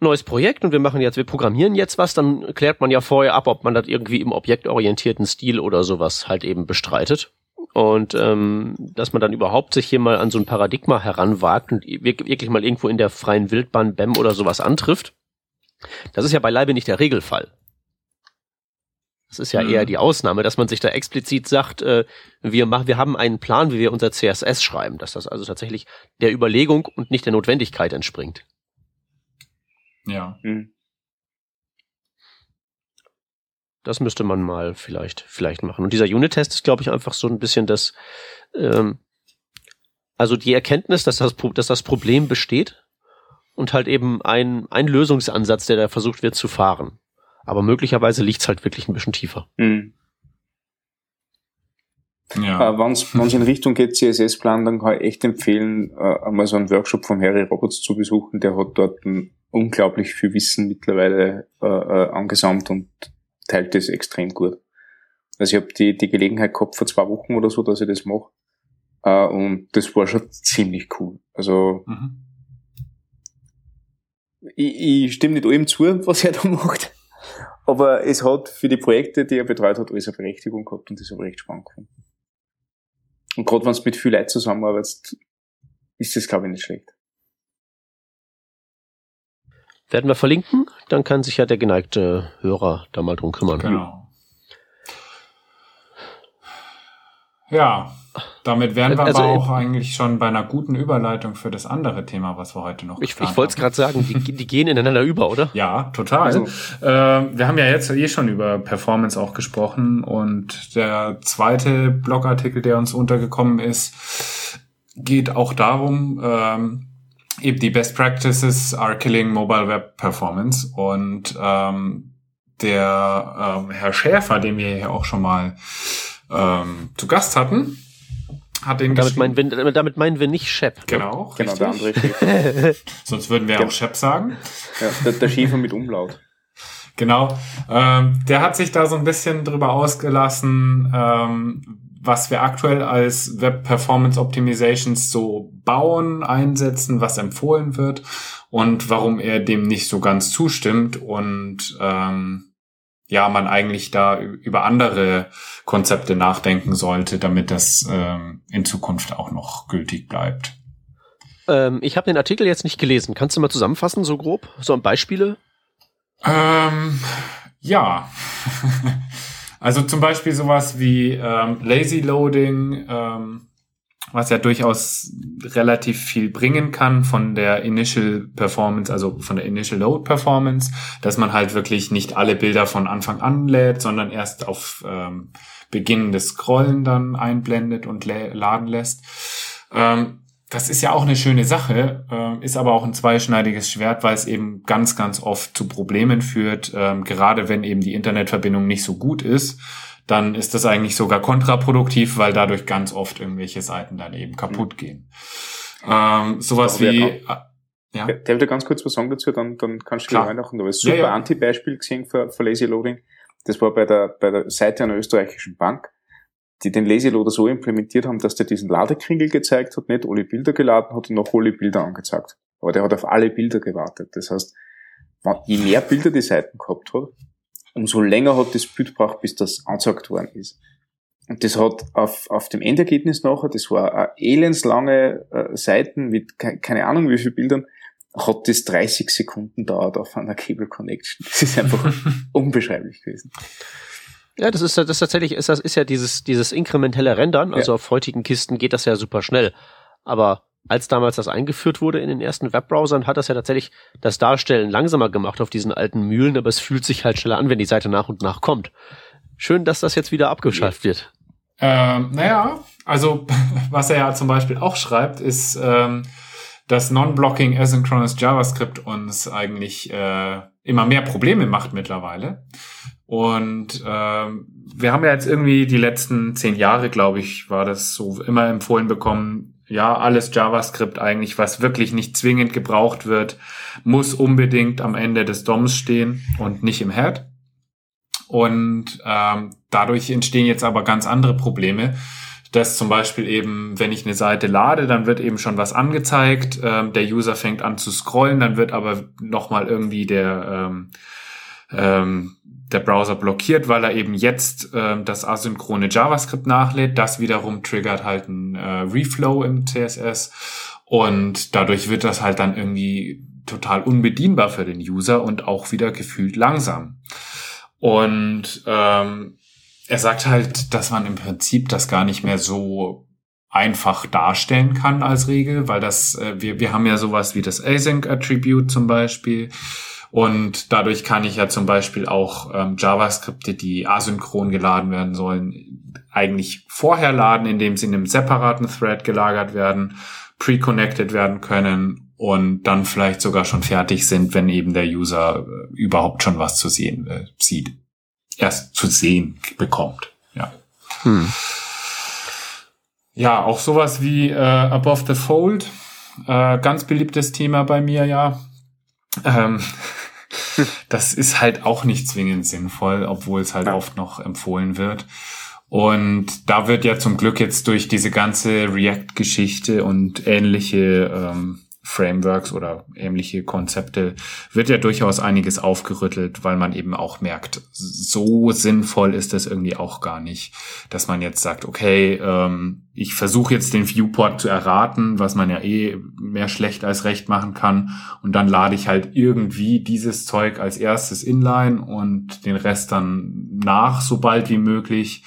[SPEAKER 1] neues Projekt und wir machen jetzt, wir programmieren jetzt was, dann klärt man ja vorher ab, ob man das irgendwie im objektorientierten Stil oder sowas halt eben bestreitet. Und ähm, dass man dann überhaupt sich hier mal an so ein Paradigma heranwagt und wirklich mal irgendwo in der freien Wildbahn BEM oder sowas antrifft. Das ist ja beileibe nicht der Regelfall. Das ist ja mhm. eher die Ausnahme, dass man sich da explizit sagt, äh, wir machen, wir haben einen Plan, wie wir unser CSS schreiben, dass das also tatsächlich der Überlegung und nicht der Notwendigkeit entspringt.
[SPEAKER 2] Ja. Mhm.
[SPEAKER 1] Das müsste man mal vielleicht, vielleicht machen. Und dieser Unit-Test ist, glaube ich, einfach so ein bisschen das, ähm, also die Erkenntnis, dass das, dass das Problem besteht und halt eben ein, ein Lösungsansatz, der da versucht wird zu fahren. Aber möglicherweise liegt's halt wirklich ein bisschen tiefer. Mhm.
[SPEAKER 3] Ja. Äh, Wenn es in Richtung geht, CSS-Plan, dann kann ich echt empfehlen, äh, einmal so einen Workshop von Harry Roberts zu besuchen. Der hat dort unglaublich viel Wissen mittlerweile äh, äh, angesammelt und teilt das extrem gut. Also ich habe die, die Gelegenheit gehabt vor zwei Wochen oder so, dass ich das mache. Äh, und das war schon ziemlich cool. Also mhm. ich, ich stimme nicht allem zu, was er da macht. Aber es hat für die Projekte, die er betreut hat, alles eine Berechtigung gehabt und das habe ich recht spannend gefunden. Und gerade wenn du mit viel Leuten zusammenarbeitest, ist das, glaube ich, nicht schlecht.
[SPEAKER 1] Werden wir verlinken, dann kann sich ja der geneigte Hörer da mal drum kümmern.
[SPEAKER 2] Genau. Ja. Damit wären wir
[SPEAKER 1] Also,
[SPEAKER 2] aber auch eigentlich schon bei einer guten Überleitung für das andere Thema, was wir heute noch
[SPEAKER 1] Ich, ich wollte es gerade sagen, die, die gehen ineinander über, oder?
[SPEAKER 2] Ja, total.
[SPEAKER 3] Also-
[SPEAKER 2] äh, wir haben ja jetzt eh schon über Performance auch gesprochen und der zweite Blogartikel, der uns untergekommen ist, geht auch darum, ähm, eben die Best Practices are killing Mobile Web Performance und ähm, der ähm, Herr Schäfer, den wir hier auch schon mal ähm, zu Gast hatten, hat den
[SPEAKER 1] Damit meinen wir, damit meinen wir nicht Shep. ne?
[SPEAKER 2] Genau,
[SPEAKER 3] Genau, der andere Schäfer.
[SPEAKER 2] Sonst würden wir
[SPEAKER 3] Ja.
[SPEAKER 2] auch Shep sagen.
[SPEAKER 3] Ja, der, der Schäfer mit Umlaut.
[SPEAKER 2] Genau. Ähm, der hat sich da so ein bisschen drüber ausgelassen, ähm, was wir aktuell als Web Performance Optimizations so bauen, einsetzen, was empfohlen wird und warum er dem nicht so ganz zustimmt und ähm, ja, man eigentlich da über andere Konzepte nachdenken sollte, damit das ähm, in Zukunft auch noch gültig bleibt.
[SPEAKER 1] Ähm, ich habe den Artikel jetzt nicht gelesen. Kannst du mal zusammenfassen, so grob? So ein Beispiele?
[SPEAKER 2] Ähm, ja. also zum Beispiel sowas wie ähm, Lazy Loading, ähm, was ja durchaus relativ viel bringen kann von der Initial Performance, also von der Initial Load Performance, dass man halt wirklich nicht alle Bilder von Anfang an lädt, sondern erst auf ähm, Beginn des Scrollen dann einblendet und laden lässt. Ähm, das ist ja auch eine schöne Sache, ähm, ist aber auch ein zweischneidiges Schwert, weil es eben ganz, ganz oft zu Problemen führt. Ähm, gerade wenn eben die Internetverbindung nicht so gut ist, dann ist das eigentlich sogar kontraproduktiv, weil dadurch ganz oft irgendwelche Seiten dann eben kaputt gehen. Ähm, sowas wie, äh, ja,
[SPEAKER 3] Darf ich da ganz kurz was sagen dazu? Dann, dann kannst du
[SPEAKER 2] Klar.
[SPEAKER 3] gleich machen. Da ein
[SPEAKER 2] Ja,
[SPEAKER 3] super
[SPEAKER 2] ja.
[SPEAKER 3] Anti-Beispiel gesehen für, für Lazy Loading. Das war bei der, bei der Seite einer österreichischen Bank, die den Lazy Loader so implementiert haben, dass der diesen Ladekringel gezeigt hat, nicht alle Bilder geladen hat und noch alle Bilder angezeigt. Aber der hat auf alle Bilder gewartet. Das heißt, je mehr Bilder die Seiten gehabt hat, umso länger hat das Bild gebraucht, bis das angezeigt worden ist. Und das hat auf, auf dem Endergebnis nachher, das war eine elendslange äh, Seiten mit ke keine Ahnung wie viel Bildern, hat das 30 Sekunden dauert auf einer Cable Connection. Das ist einfach unbeschreiblich gewesen.
[SPEAKER 1] Ja, das ist, das ist tatsächlich, ist, das ist ja dieses, dieses inkrementelle Rendern. Also
[SPEAKER 3] Ja.
[SPEAKER 1] auf heutigen Kisten geht das ja super schnell. Aber als damals das eingeführt wurde in den ersten Webbrowsern, hat das ja tatsächlich das Darstellen langsamer gemacht auf diesen alten Mühlen, aber es fühlt sich halt schneller an, wenn die Seite nach und nach kommt. Schön, dass das jetzt wieder abgeschafft wird.
[SPEAKER 2] Ähm, naja, also was er ja zum Beispiel auch schreibt, ist, ähm, dass Non-Blocking Asynchronous JavaScript uns eigentlich äh, immer mehr Probleme macht mittlerweile. Und ähm, wir haben ja jetzt irgendwie die letzten zehn Jahre, glaube ich, war das so immer empfohlen bekommen, ja, alles JavaScript eigentlich, was wirklich nicht zwingend gebraucht wird, muss unbedingt am Ende des DOMs stehen und nicht im Head. Und ähm, dadurch entstehen jetzt aber ganz andere Probleme. Dass zum Beispiel eben, wenn ich eine Seite lade, dann wird eben schon was angezeigt, ähm, der User fängt an zu scrollen, dann wird aber nochmal irgendwie der, ähm, ähm, der Browser blockiert, weil er eben jetzt ähm, das asynchrone JavaScript nachlädt. Das wiederum triggert halt ein äh, Reflow im CSS und dadurch wird das halt dann irgendwie total unbedienbar für den User und auch wieder gefühlt langsam. Und ähm, er sagt halt, dass man im Prinzip das gar nicht mehr so einfach darstellen kann als Regel, weil das, äh, wir, wir haben ja sowas wie das Async-Attribute zum Beispiel. Und dadurch kann ich ja zum Beispiel auch ähm, JavaScripte, die asynchron geladen werden sollen, eigentlich vorher laden, indem sie in einem separaten Thread gelagert werden, pre-connected werden können und dann vielleicht sogar schon fertig sind, wenn eben der User äh, überhaupt schon was zu sehen äh, sieht. Erst zu sehen bekommt. Ja.
[SPEAKER 1] Hm.
[SPEAKER 2] Ja, auch sowas wie äh, Above the Fold. Äh, ganz beliebtes Thema bei mir, ja. Ähm, das ist halt auch nicht zwingend sinnvoll, obwohl es halt
[SPEAKER 3] Ja.
[SPEAKER 2] oft noch empfohlen wird. Und da wird ja zum Glück jetzt durch diese ganze React-Geschichte und ähnliche ähm, Frameworks oder ähnliche Konzepte wird ja durchaus einiges aufgerüttelt, weil man eben auch merkt, so sinnvoll ist das irgendwie auch gar nicht, dass man jetzt sagt, okay, ähm, ich versuche jetzt den Viewport zu erraten, was man ja eh mehr schlecht als recht machen kann, und dann lade ich halt irgendwie dieses Zeug als erstes inline und den Rest dann nach, so bald wie möglich.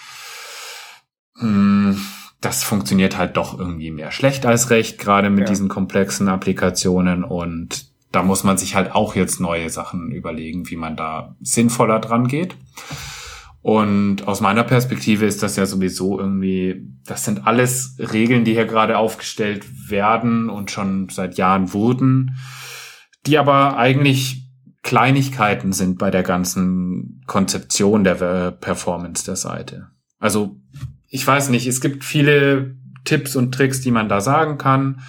[SPEAKER 2] Hm, das funktioniert halt doch irgendwie mehr schlecht als recht, gerade mit ja. diesen komplexen Applikationen und da muss man sich halt auch jetzt neue Sachen überlegen, wie man da sinnvoller dran geht. Und aus meiner Perspektive ist das ja sowieso irgendwie, das sind alles Regeln, die hier gerade aufgestellt werden und schon seit Jahren wurden, die aber eigentlich Kleinigkeiten sind bei der ganzen Konzeption der Performance der Seite. Also ich weiß nicht, es gibt viele Tipps und Tricks, die man da sagen kann.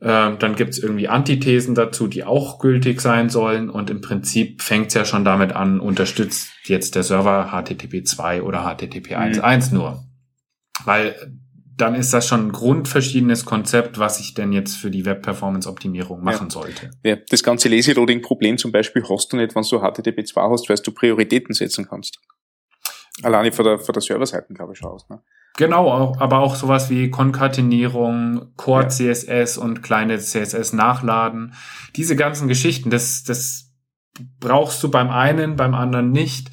[SPEAKER 2] Ähm, dann gibt's irgendwie Antithesen dazu, die auch gültig sein sollen. Und im Prinzip fängt's ja schon damit an, unterstützt jetzt der Server HTTP 2 oder HTTP 1.1 mhm. nur. Weil dann ist das schon ein grundverschiedenes Konzept, was ich denn jetzt für die Web-Performance-Optimierung machen ja. sollte.
[SPEAKER 3] Ja, das ganze Lazy-Loading-Problem zum Beispiel hast du nicht, wenn du HTTP 2 hast, weil du Prioritäten setzen kannst. Alleine von der, von der Serverseite, glaube ich, schon aus. Ne?
[SPEAKER 2] Genau, aber auch sowas wie Konkatenierung, Core CSS und kleine CSS nachladen. Diese ganzen Geschichten, das, das brauchst du beim einen, beim anderen nicht.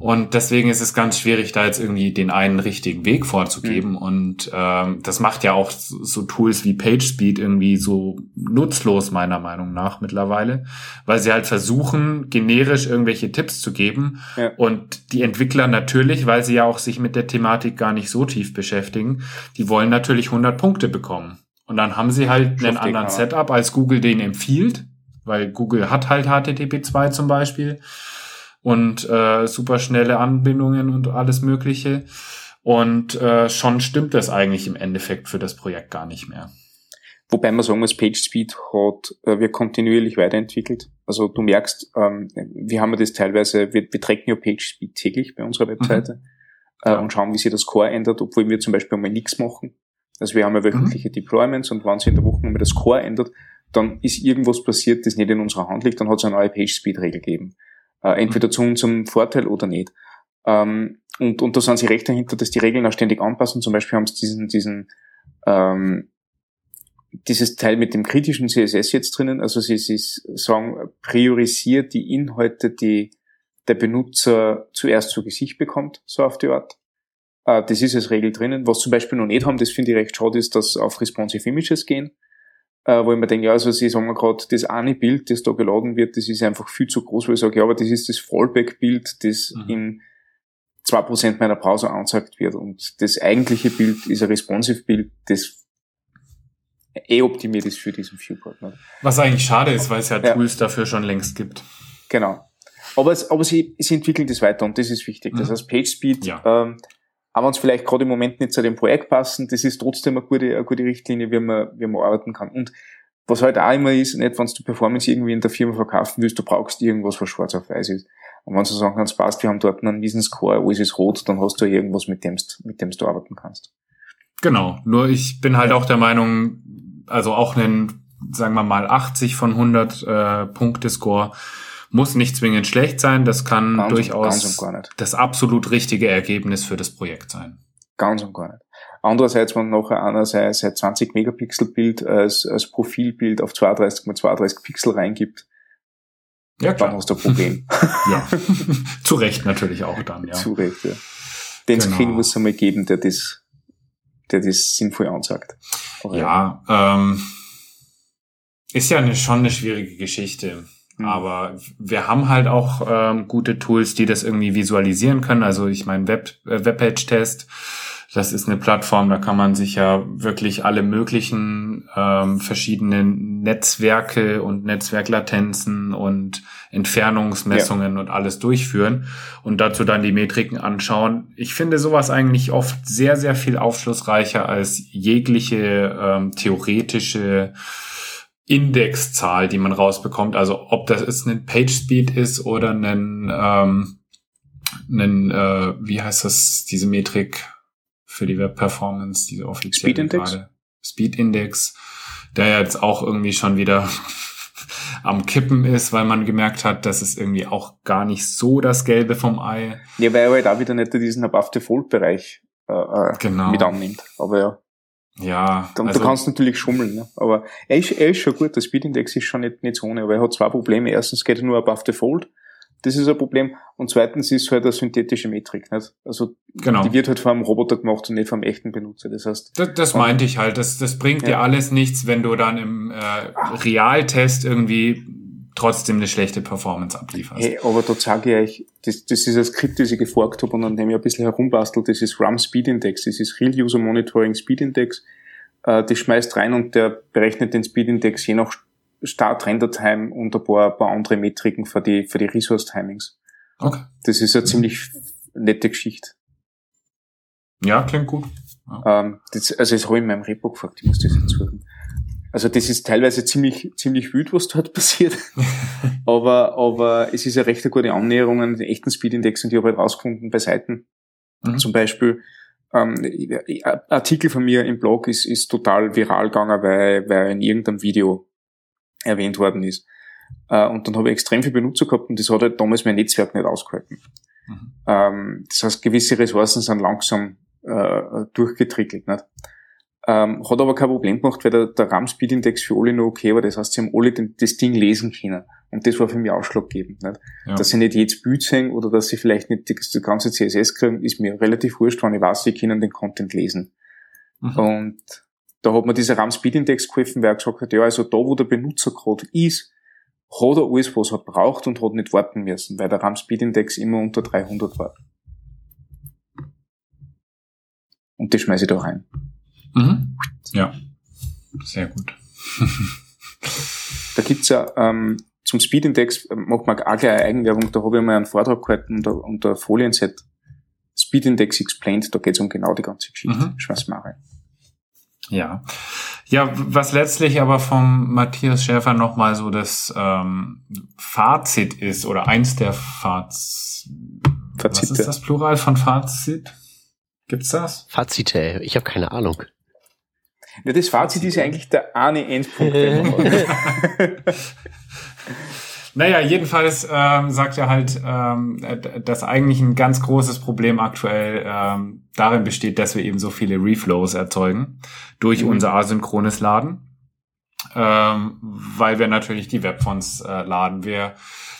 [SPEAKER 2] Und deswegen ist es ganz schwierig, da jetzt irgendwie den einen richtigen Weg vorzugeben. Mhm. Und ähm, das macht ja auch so Tools wie PageSpeed irgendwie so nutzlos, meiner Meinung nach, mittlerweile, weil sie halt versuchen, generisch irgendwelche Tipps zu geben. Ja. Und die Entwickler natürlich, weil sie ja auch sich mit der Thematik gar nicht so tief beschäftigen, die wollen natürlich 100 Punkte bekommen. Und dann haben sie halt einen anderen Setup, als Google den empfiehlt, weil Google hat halt HTTP 2 zum Beispiel und äh, super schnelle Anbindungen und alles Mögliche. Und äh, schon stimmt das eigentlich im Endeffekt für das Projekt gar nicht mehr.
[SPEAKER 3] Wobei man sagen muss, PageSpeed hat äh, wir kontinuierlich weiterentwickelt. Also du merkst, ähm, wir haben ja das teilweise, wir, wir tracken ja PageSpeed täglich bei unserer Webseite mhm. äh, und schauen, wie sich das Core ändert, obwohl wir zum Beispiel mal nichts machen. Also wir haben ja wöchentliche mhm. Deployments und wenn sich in der Woche mal das Core ändert, dann ist irgendwas passiert, das nicht in unserer Hand liegt, dann hat es eine neue PageSpeed-Regel gegeben. Äh, entweder mhm. zu unserem Vorteil oder nicht. Ähm, und, und da sind sie recht dahinter, dass die Regeln auch ständig anpassen. Zum Beispiel haben sie diesen, diesen ähm, dieses Teil mit dem kritischen CSS jetzt drinnen. Also sie, sie sagen, priorisiert die Inhalte, die der Benutzer zuerst zu Gesicht bekommt, so auf die Art. Äh, das ist als Regel drinnen. Was zum Beispiel noch nicht haben, das finde ich recht schade, ist, dass auf responsive Images gehen äh, wo ich mir denke, ja, also Sie sagen mir gerade, das eine Bild, das da geladen wird, das ist einfach viel zu groß, weil ich sage, ja, aber das ist das Fallback-Bild, das mhm. in zwei Prozent meiner Browser angezeigt wird. Und das eigentliche Bild ist ein responsive Bild, das eh optimiert ist für diesen Viewport. Ne?
[SPEAKER 2] Was eigentlich schade ist, weil es ja, ja Tools dafür schon längst gibt.
[SPEAKER 3] Genau. Aber, es, aber sie, sie entwickeln das weiter und das ist wichtig. Mhm. Das heißt, PageSpeed ja. ähm, auch wenn es vielleicht gerade im Moment nicht zu dem Projekt passen, das ist trotzdem eine gute, eine gute Richtlinie, wie man, wie man arbeiten kann. Und was halt auch immer ist, nicht, wenn du Performance irgendwie in der Firma verkaufen willst, du brauchst irgendwas, was schwarz auf weiß ist. Und wenn du sagen kannst, passt, wir haben dort einen riesen Score, alles ist rot, dann hast du irgendwas, mit dem mit dem du arbeiten kannst.
[SPEAKER 2] Genau. Nur ich bin halt auch der Meinung, also auch einen, sagen wir mal, 80 von 100 äh, Punkte Score muss nicht zwingend schlecht sein, das kann ganz durchaus das absolut richtige Ergebnis für das Projekt sein.
[SPEAKER 3] Ganz und gar nicht. Andererseits, wenn nachher einer sein, sein 20 Megapixel Bild als, als Profilbild auf 32 mal 32 Pixel reingibt, ja, klar. dann hast du ein Problem.
[SPEAKER 2] ja. Zu Recht natürlich auch dann, ja.
[SPEAKER 3] Zu Recht, ja. Den genau. Screen muss es einmal geben, der das, der das sinnvoll ansagt.
[SPEAKER 2] Aber ja, ähm, ist ja eine, schon eine schwierige Geschichte. Mhm. Aber wir haben halt auch ähm, gute Tools, die das irgendwie visualisieren können. Also ich meine Web, äh, Webpage-Test, das ist eine Plattform, da kann man sich ja wirklich alle möglichen ähm, verschiedenen Netzwerke und Netzwerklatenzen und Entfernungsmessungen ja. und alles durchführen und dazu dann die Metriken anschauen. Ich finde sowas eigentlich oft sehr, sehr viel aufschlussreicher als jegliche ähm, theoretische Indexzahl, die man rausbekommt. Also ob das jetzt ein PageSpeed ist oder ein, ähm, ein äh, wie heißt das, diese Metrik für die Web-Performance, diese offizielle
[SPEAKER 3] Speed Index?
[SPEAKER 2] Speed Index, der jetzt auch irgendwie schon wieder am Kippen ist, weil man gemerkt hat, dass es irgendwie auch gar nicht so das Gelbe vom Ei.
[SPEAKER 3] Ja, weil er halt auch wieder nicht diesen Above-Default-Bereich äh, äh, genau. mit annimmt. Aber ja.
[SPEAKER 2] Ja.
[SPEAKER 3] Und also, du kannst natürlich schummeln, ne? aber er ist, er ist schon gut, der Speedindex ist schon nicht, nicht so ohne, aber er hat zwei Probleme. Erstens geht er nur above the fold. Das ist ein Problem. Und zweitens ist halt eine synthetische Metrik, nicht? Also,
[SPEAKER 2] Genau.
[SPEAKER 3] die wird halt vom Roboter gemacht und nicht vom echten Benutzer. Das heißt,
[SPEAKER 2] Das, das meinte ich halt. Das, das bringt dir
[SPEAKER 3] Ja.
[SPEAKER 2] alles nichts, wenn du dann im äh, Realtest irgendwie trotzdem eine schlechte Performance ablieferst.
[SPEAKER 3] hey, aber da sage ich euch, das, das ist ein Skript, das ich geforkt habe und an dem ich ein bisschen herumbastelt. Das ist RAM Speed Index. Das ist Real User Monitoring Speed Index. Äh, das schmeißt rein und der berechnet den Speed Index je nach Start Render Time und ein paar, ein paar andere Metriken für die, für die Resource Timings.
[SPEAKER 2] Okay.
[SPEAKER 3] Das ist eine ziemlich nette Geschichte.
[SPEAKER 2] Ja, klingt gut.
[SPEAKER 3] Ähm, das, also das habe ich in meinem Repo gefragt, ich muss das jetzt suchen. Also das ist teilweise ziemlich, ziemlich wild, was dort passiert. aber, aber es ist eine recht gute Annäherung an den echten Speedindex und ich habe halt rausgefunden bei Seiten,
[SPEAKER 2] Mhm.
[SPEAKER 3] zum Beispiel, ähm, ein Artikel von mir im Blog ist, ist total viral gegangen, weil, weil er in irgendeinem Video erwähnt worden ist. Äh, und dann habe ich extrem viel Benutzer gehabt und das hat halt damals mein Netzwerk nicht ausgehalten.
[SPEAKER 2] Mhm.
[SPEAKER 3] Ähm, das heißt, gewisse Ressourcen sind langsam äh, durchgetrickelt. Nicht? Ähm, hat aber kein Problem gemacht, weil der, der RAM-Speed-Index für alle noch okay war. Das heißt, sie haben alle den, das Ding lesen können. Und das war für mich ausschlaggebend. Nicht?
[SPEAKER 2] Ja.
[SPEAKER 3] Dass sie nicht jedes Bild sehen oder dass sie vielleicht nicht das, das ganze CSS kriegen, ist mir relativ wurscht, wenn ich weiß, sie können den Content lesen.
[SPEAKER 2] Mhm.
[SPEAKER 3] Und da hat mir dieser RAM-Speed-Index geholfen, weil er gesagt hat, ja, also da, wo der Benutzer gerade ist, hat er alles, was er braucht und hat nicht warten müssen, weil der RAM-Speed-Index immer unter 300 war. Und das schmeiße ich da rein.
[SPEAKER 2] Mhm. Ja. Sehr gut.
[SPEAKER 3] Da gibt's ja ähm, zum Speed-Index, äh, macht man auch gleich eine Eigenwerbung, da habe ich mal einen Vortrag gehalten unter, unter Folienset. Speed-Index Explained, da geht's um genau die ganze Geschichte.
[SPEAKER 2] Mhm.
[SPEAKER 3] Mal rein.
[SPEAKER 2] Ja. Ja, was letztlich aber vom Matthias Schäfer nochmal so das ähm, Fazit ist, oder eins der Faz... Was
[SPEAKER 3] Fazite.
[SPEAKER 2] ist das Plural von Fazit? Gibt's das?
[SPEAKER 1] Fazite, ich habe keine Ahnung.
[SPEAKER 3] Ja, das Fazit ist ja eigentlich der eine Endpunkt.
[SPEAKER 2] Naja, jedenfalls ähm, sagt er halt, ähm, äh, dass eigentlich ein ganz großes Problem aktuell ähm, darin besteht, dass wir eben so viele Reflows erzeugen durch
[SPEAKER 3] Mhm.
[SPEAKER 2] unser asynchrones Laden, ähm, weil wir natürlich die Webfonts äh, laden. Wir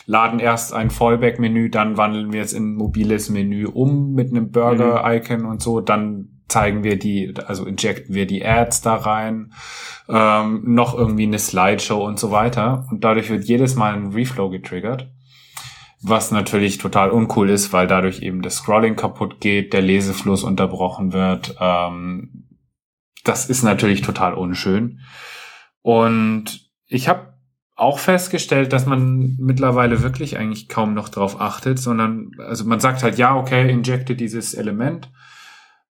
[SPEAKER 2] laden erst ein Fallback-Menü, dann wandeln wir es in ein mobiles Menü um mit einem Burger-Icon und so, dann zeigen wir die, also injecten wir die Ads da rein, ähm, noch irgendwie eine Slideshow und so weiter. Und dadurch wird jedes Mal ein Reflow getriggert. Was natürlich total uncool ist, weil dadurch eben das Scrolling kaputt geht, der Lesefluss unterbrochen wird. Ähm, das ist natürlich total unschön. Und ich habe auch festgestellt, dass man mittlerweile wirklich eigentlich kaum noch drauf achtet, sondern also man sagt halt, ja, okay, injecte dieses Element,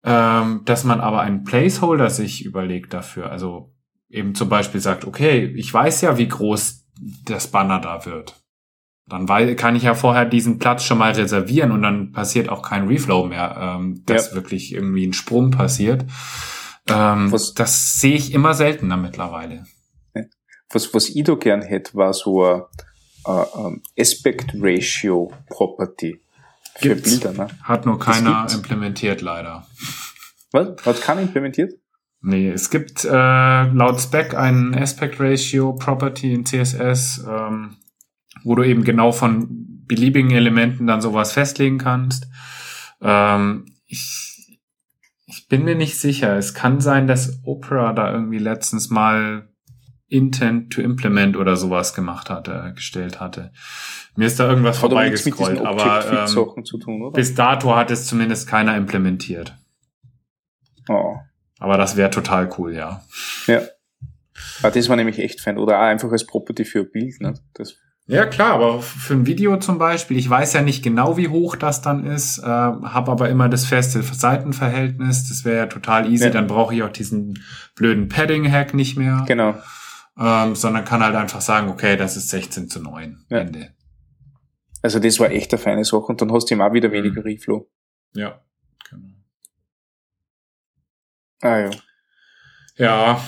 [SPEAKER 2] ähm, dass man aber einen Placeholder sich überlegt dafür. Also eben zum Beispiel sagt, okay, ich weiß ja, wie groß das Banner da wird. Dann kann ich ja vorher diesen Platz schon mal reservieren und dann passiert auch kein Reflow mehr, ähm, dass
[SPEAKER 3] Ja.
[SPEAKER 2] wirklich irgendwie ein Sprung passiert. Ähm,
[SPEAKER 3] Was-
[SPEAKER 2] das sehe ich immer seltener mittlerweile.
[SPEAKER 3] was, was ich da gern hätte, war so ein Aspect Ratio Property für
[SPEAKER 2] Gibt's.
[SPEAKER 3] Bilder. Ne?
[SPEAKER 2] Hat nur keiner implementiert, leider.
[SPEAKER 3] Was? Hat keiner implementiert?
[SPEAKER 2] Nee, es gibt äh, laut Spec einen Aspect Ratio Property in CSS, ähm, wo du eben genau von beliebigen Elementen dann sowas festlegen kannst. Ähm, ich, ich bin mir nicht sicher. Es kann sein, dass Opera da irgendwie letztens mal Intent to Implement oder sowas gemacht hatte, gestellt hatte. Mir ist da irgendwas
[SPEAKER 3] aber
[SPEAKER 2] vorbeigescrollt, aber ähm,
[SPEAKER 3] tun,
[SPEAKER 2] bis dato hat es zumindest keiner implementiert.
[SPEAKER 3] Oh.
[SPEAKER 2] Aber das wäre total cool, ja.
[SPEAKER 3] Ja. Ah, das war nämlich echt fein. Oder auch einfach als Property für Bild. Ne? Das,
[SPEAKER 2] Ja, klar, aber für ein Video zum Beispiel, ich weiß ja nicht genau, wie hoch das dann ist, äh, habe aber immer das feste Seitenverhältnis, das wäre ja total easy,
[SPEAKER 3] Ja.
[SPEAKER 2] dann brauche ich auch diesen blöden Padding-Hack nicht mehr,
[SPEAKER 3] genau.
[SPEAKER 2] Ähm, sondern kann halt einfach sagen, okay, das ist 16 zu 9,
[SPEAKER 3] Ja.
[SPEAKER 2] Ende.
[SPEAKER 3] Also das war echt eine feine Sache. Und dann hast du ihm auch wieder weniger Reflow.
[SPEAKER 2] Ja, genau.
[SPEAKER 3] Ah ja.
[SPEAKER 2] Ja,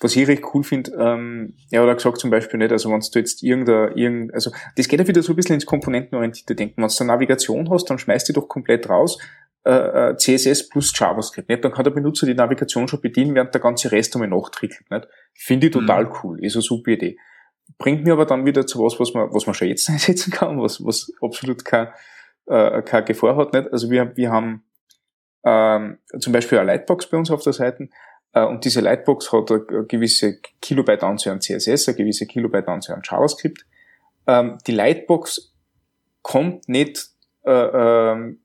[SPEAKER 3] Was ich recht cool finde, ähm, er hat auch gesagt zum Beispiel nicht, also wenn du jetzt irgendein, irgend, also das geht ja wieder so ein bisschen ins komponentenorientierte Denken. Wenn du eine Navigation hast, dann schmeißt die doch komplett raus, äh, äh, CSS plus JavaScript. Nicht? Dann kann der Benutzer die Navigation schon bedienen, während der ganze Rest einmal nachtrickelt. Nicht? Finde ich total cool, ist eine super Idee. bringt mir aber dann wieder zu was, was man, was man schon jetzt einsetzen kann, was, was absolut kein, äh, keine Gefahr hat. Nicht? Also wir, wir haben ähm, zum Beispiel eine Lightbox bei uns auf der Seite äh, und diese Lightbox hat eine gewisse Kilobyte Anzahl an CSS, eine gewisse Kilobyte Anzahl an JavaScript. Ähm, die Lightbox kommt nicht, äh, äh,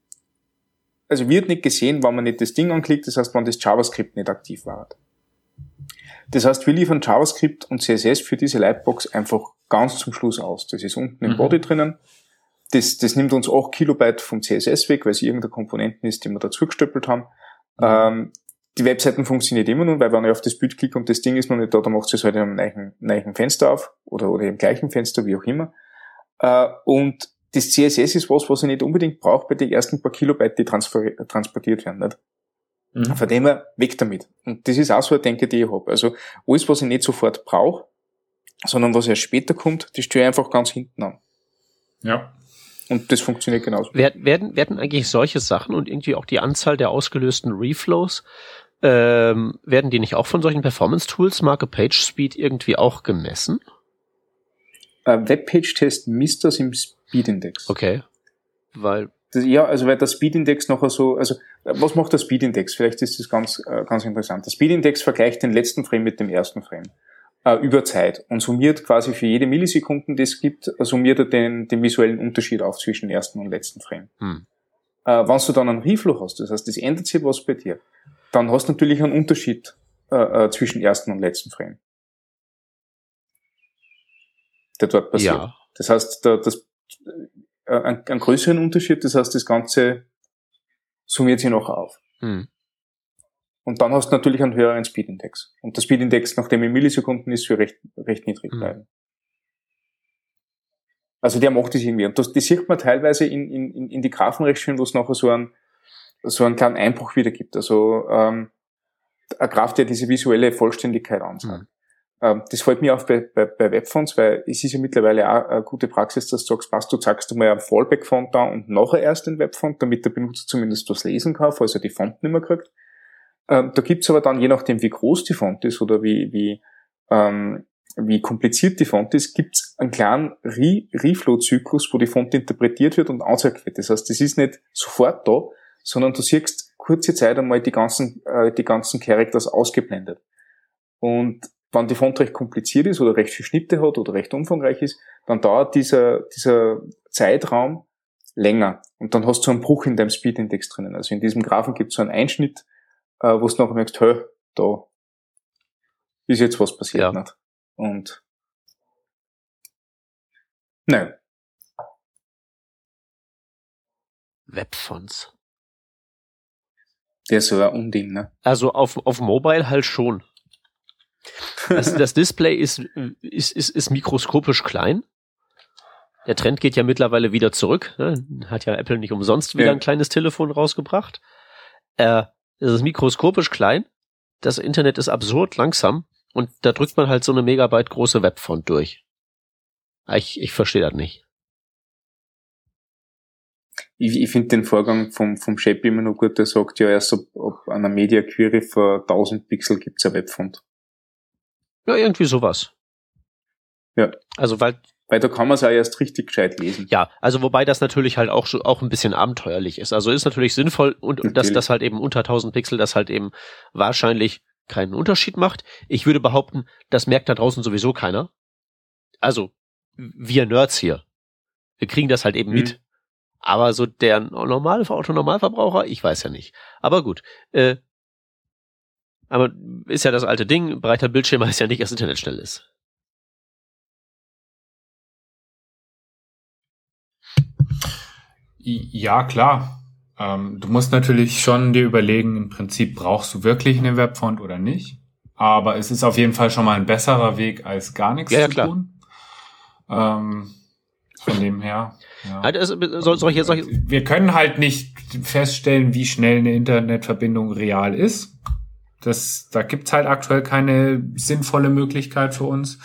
[SPEAKER 3] also wird nicht gesehen, wenn man nicht das Ding anklickt, das heißt, wenn das JavaScript nicht aktiv war. Das heißt, wir liefern JavaScript und CSS für diese Lightbox einfach ganz zum Schluss aus. Das ist unten im mhm. Body drinnen. Das, das nimmt uns 8 Kilobyte vom CSS weg, weil es irgendeine Komponenten ist, die wir dazu gestöppelt haben. Mhm. Ähm, die Webseiten funktioniert immer noch, weil wenn ich auf das Bild klicke und das Ding ist noch nicht da, dann macht es halt in einem neuen, neuen Fenster auf oder, oder im gleichen Fenster, wie auch immer. Äh, und das CSS ist was, was ich nicht unbedingt brauche bei den ersten paar Kilobyte, die transportiert werden. Nicht? Mhm. Von dem her, weg damit. Und das ist auch so eine Denke, die ich habe. Also alles, was ich nicht sofort brauche, sondern was erst später kommt, das störe ich einfach ganz hinten an.
[SPEAKER 2] Ja.
[SPEAKER 3] Und das funktioniert genauso.
[SPEAKER 1] Werden, werden, werden eigentlich solche Sachen und irgendwie auch die Anzahl der ausgelösten Reflows, ähm, werden die nicht auch von solchen Performance-Tools, Marke PageSpeed, irgendwie auch gemessen?
[SPEAKER 3] Äh, Webpage-Test misst das im Speed-Index.
[SPEAKER 1] Okay. Weil
[SPEAKER 3] das, ja, also weil der Speed-Index nachher so, also was macht der Speed-Index? Vielleicht ist das ganz, äh, ganz interessant. Der Speed-Index vergleicht den letzten Frame mit dem ersten Frame äh, über Zeit und summiert quasi für jede Millisekunden, die es gibt, äh, summiert er den, den visuellen Unterschied auf zwischen ersten und letzten Frame. Hm. Äh, wenn du dann einen Reflow hast, das heißt, es ändert sich was bei dir, dann hast du natürlich einen Unterschied äh, äh, zwischen ersten und letzten Frame. Der dort passiert. Ja. Das heißt, der, das äh, einen, einen größeren Unterschied. Das heißt, das Ganze summiert sich noch auf. Hm. Und dann hast du natürlich einen höheren Speedindex. Und der Speedindex, nachdem in Millisekunden ist, für recht, recht niedrig hm. bleiben. Also der macht das irgendwie. Und das, das sieht man teilweise in, in, in die Graphen recht schön, wo es nachher so einen, so einen kleinen Einbruch wieder gibt. Also ähm, ein Graph, der diese visuelle Vollständigkeit ansagt. Hm. Ähm, das fällt mir auf bei, bei, bei Webfonts, weil es ist ja mittlerweile auch eine gute Praxis, dass du sagst, passt, du zeigst mal einen Fallback-Font da und nachher erst den Webfont, damit der Benutzer zumindest was lesen kann, falls er die Font nicht mehr kriegt. Ähm, da gibt's aber dann, je nachdem wie groß die Font ist oder wie, wie, ähm, wie kompliziert die Font ist, gibt's einen kleinen Re Reflow-Zyklus, wo die Font interpretiert wird und angezeigt wird. Das heißt, das ist nicht sofort da, sondern du siehst kurze Zeit einmal die ganzen, äh, die ganzen Characters ausgeblendet. Und wenn die Font recht kompliziert ist oder recht viele Schnitte hat oder recht umfangreich ist, dann dauert dieser, dieser Zeitraum länger. Und dann hast du einen Bruch in deinem Speed-Index drinnen. Also in diesem Graphen gibt es so einen Einschnitt, äh, wo du nachher merkst, hä, da ist jetzt was passiert. Ja. Nicht? Und nein.
[SPEAKER 1] Webfonts.
[SPEAKER 3] Der ist so ein Unding, ne?
[SPEAKER 1] Also auf, auf Mobile halt schon. Das, das Display ist, ist, ist, ist mikroskopisch klein. Der Trend geht ja mittlerweile wieder zurück. Ne? Hat ja Apple nicht umsonst wieder ja. ein kleines Telefon rausgebracht. Äh, es ist mikroskopisch klein. Das Internet ist absurd langsam. Und da drückt man halt so eine Megabyte große Webfont durch. Ich, ich verstehe das nicht.
[SPEAKER 3] Ich, ich finde den Vorgang vom, vom Shep immer noch gut, der sagt ja erst, ob, ob einer Media Query für 1000 Pixel gibt's ein Webfont.
[SPEAKER 1] Ja, irgendwie sowas.
[SPEAKER 3] Ja.
[SPEAKER 1] Also weil
[SPEAKER 3] weil da kann man es ja erst richtig gescheit lesen.
[SPEAKER 1] Ja, also wobei das natürlich halt auch schon auch ein bisschen abenteuerlich ist. Also ist natürlich sinnvoll und, und dass das halt eben unter 1000 Pixel das halt eben wahrscheinlich keinen Unterschied macht. Ich würde behaupten, das merkt da draußen sowieso keiner. Also wir Nerds hier, wir kriegen das halt eben mhm. mit. Aber so der normale Autonormalverbraucher, ich weiß ja nicht. Aber gut, äh, aber ist ja das alte Ding, breiter Bildschirm heißt ja nicht, dass Internet schnell ist.
[SPEAKER 2] Ja, klar. Ähm, du musst natürlich schon dir überlegen, im Prinzip brauchst du wirklich einen Webfont oder nicht. Aber es ist auf jeden Fall schon mal ein besserer Weg, als gar nichts
[SPEAKER 1] ja, ja,
[SPEAKER 2] zu
[SPEAKER 1] klar.
[SPEAKER 2] tun. Ähm, von dem her. Ja.
[SPEAKER 1] Also, solche, solche
[SPEAKER 2] Wir können halt nicht feststellen, wie schnell eine Internetverbindung real ist. Das, da gibt's halt aktuell keine sinnvolle Möglichkeit für uns.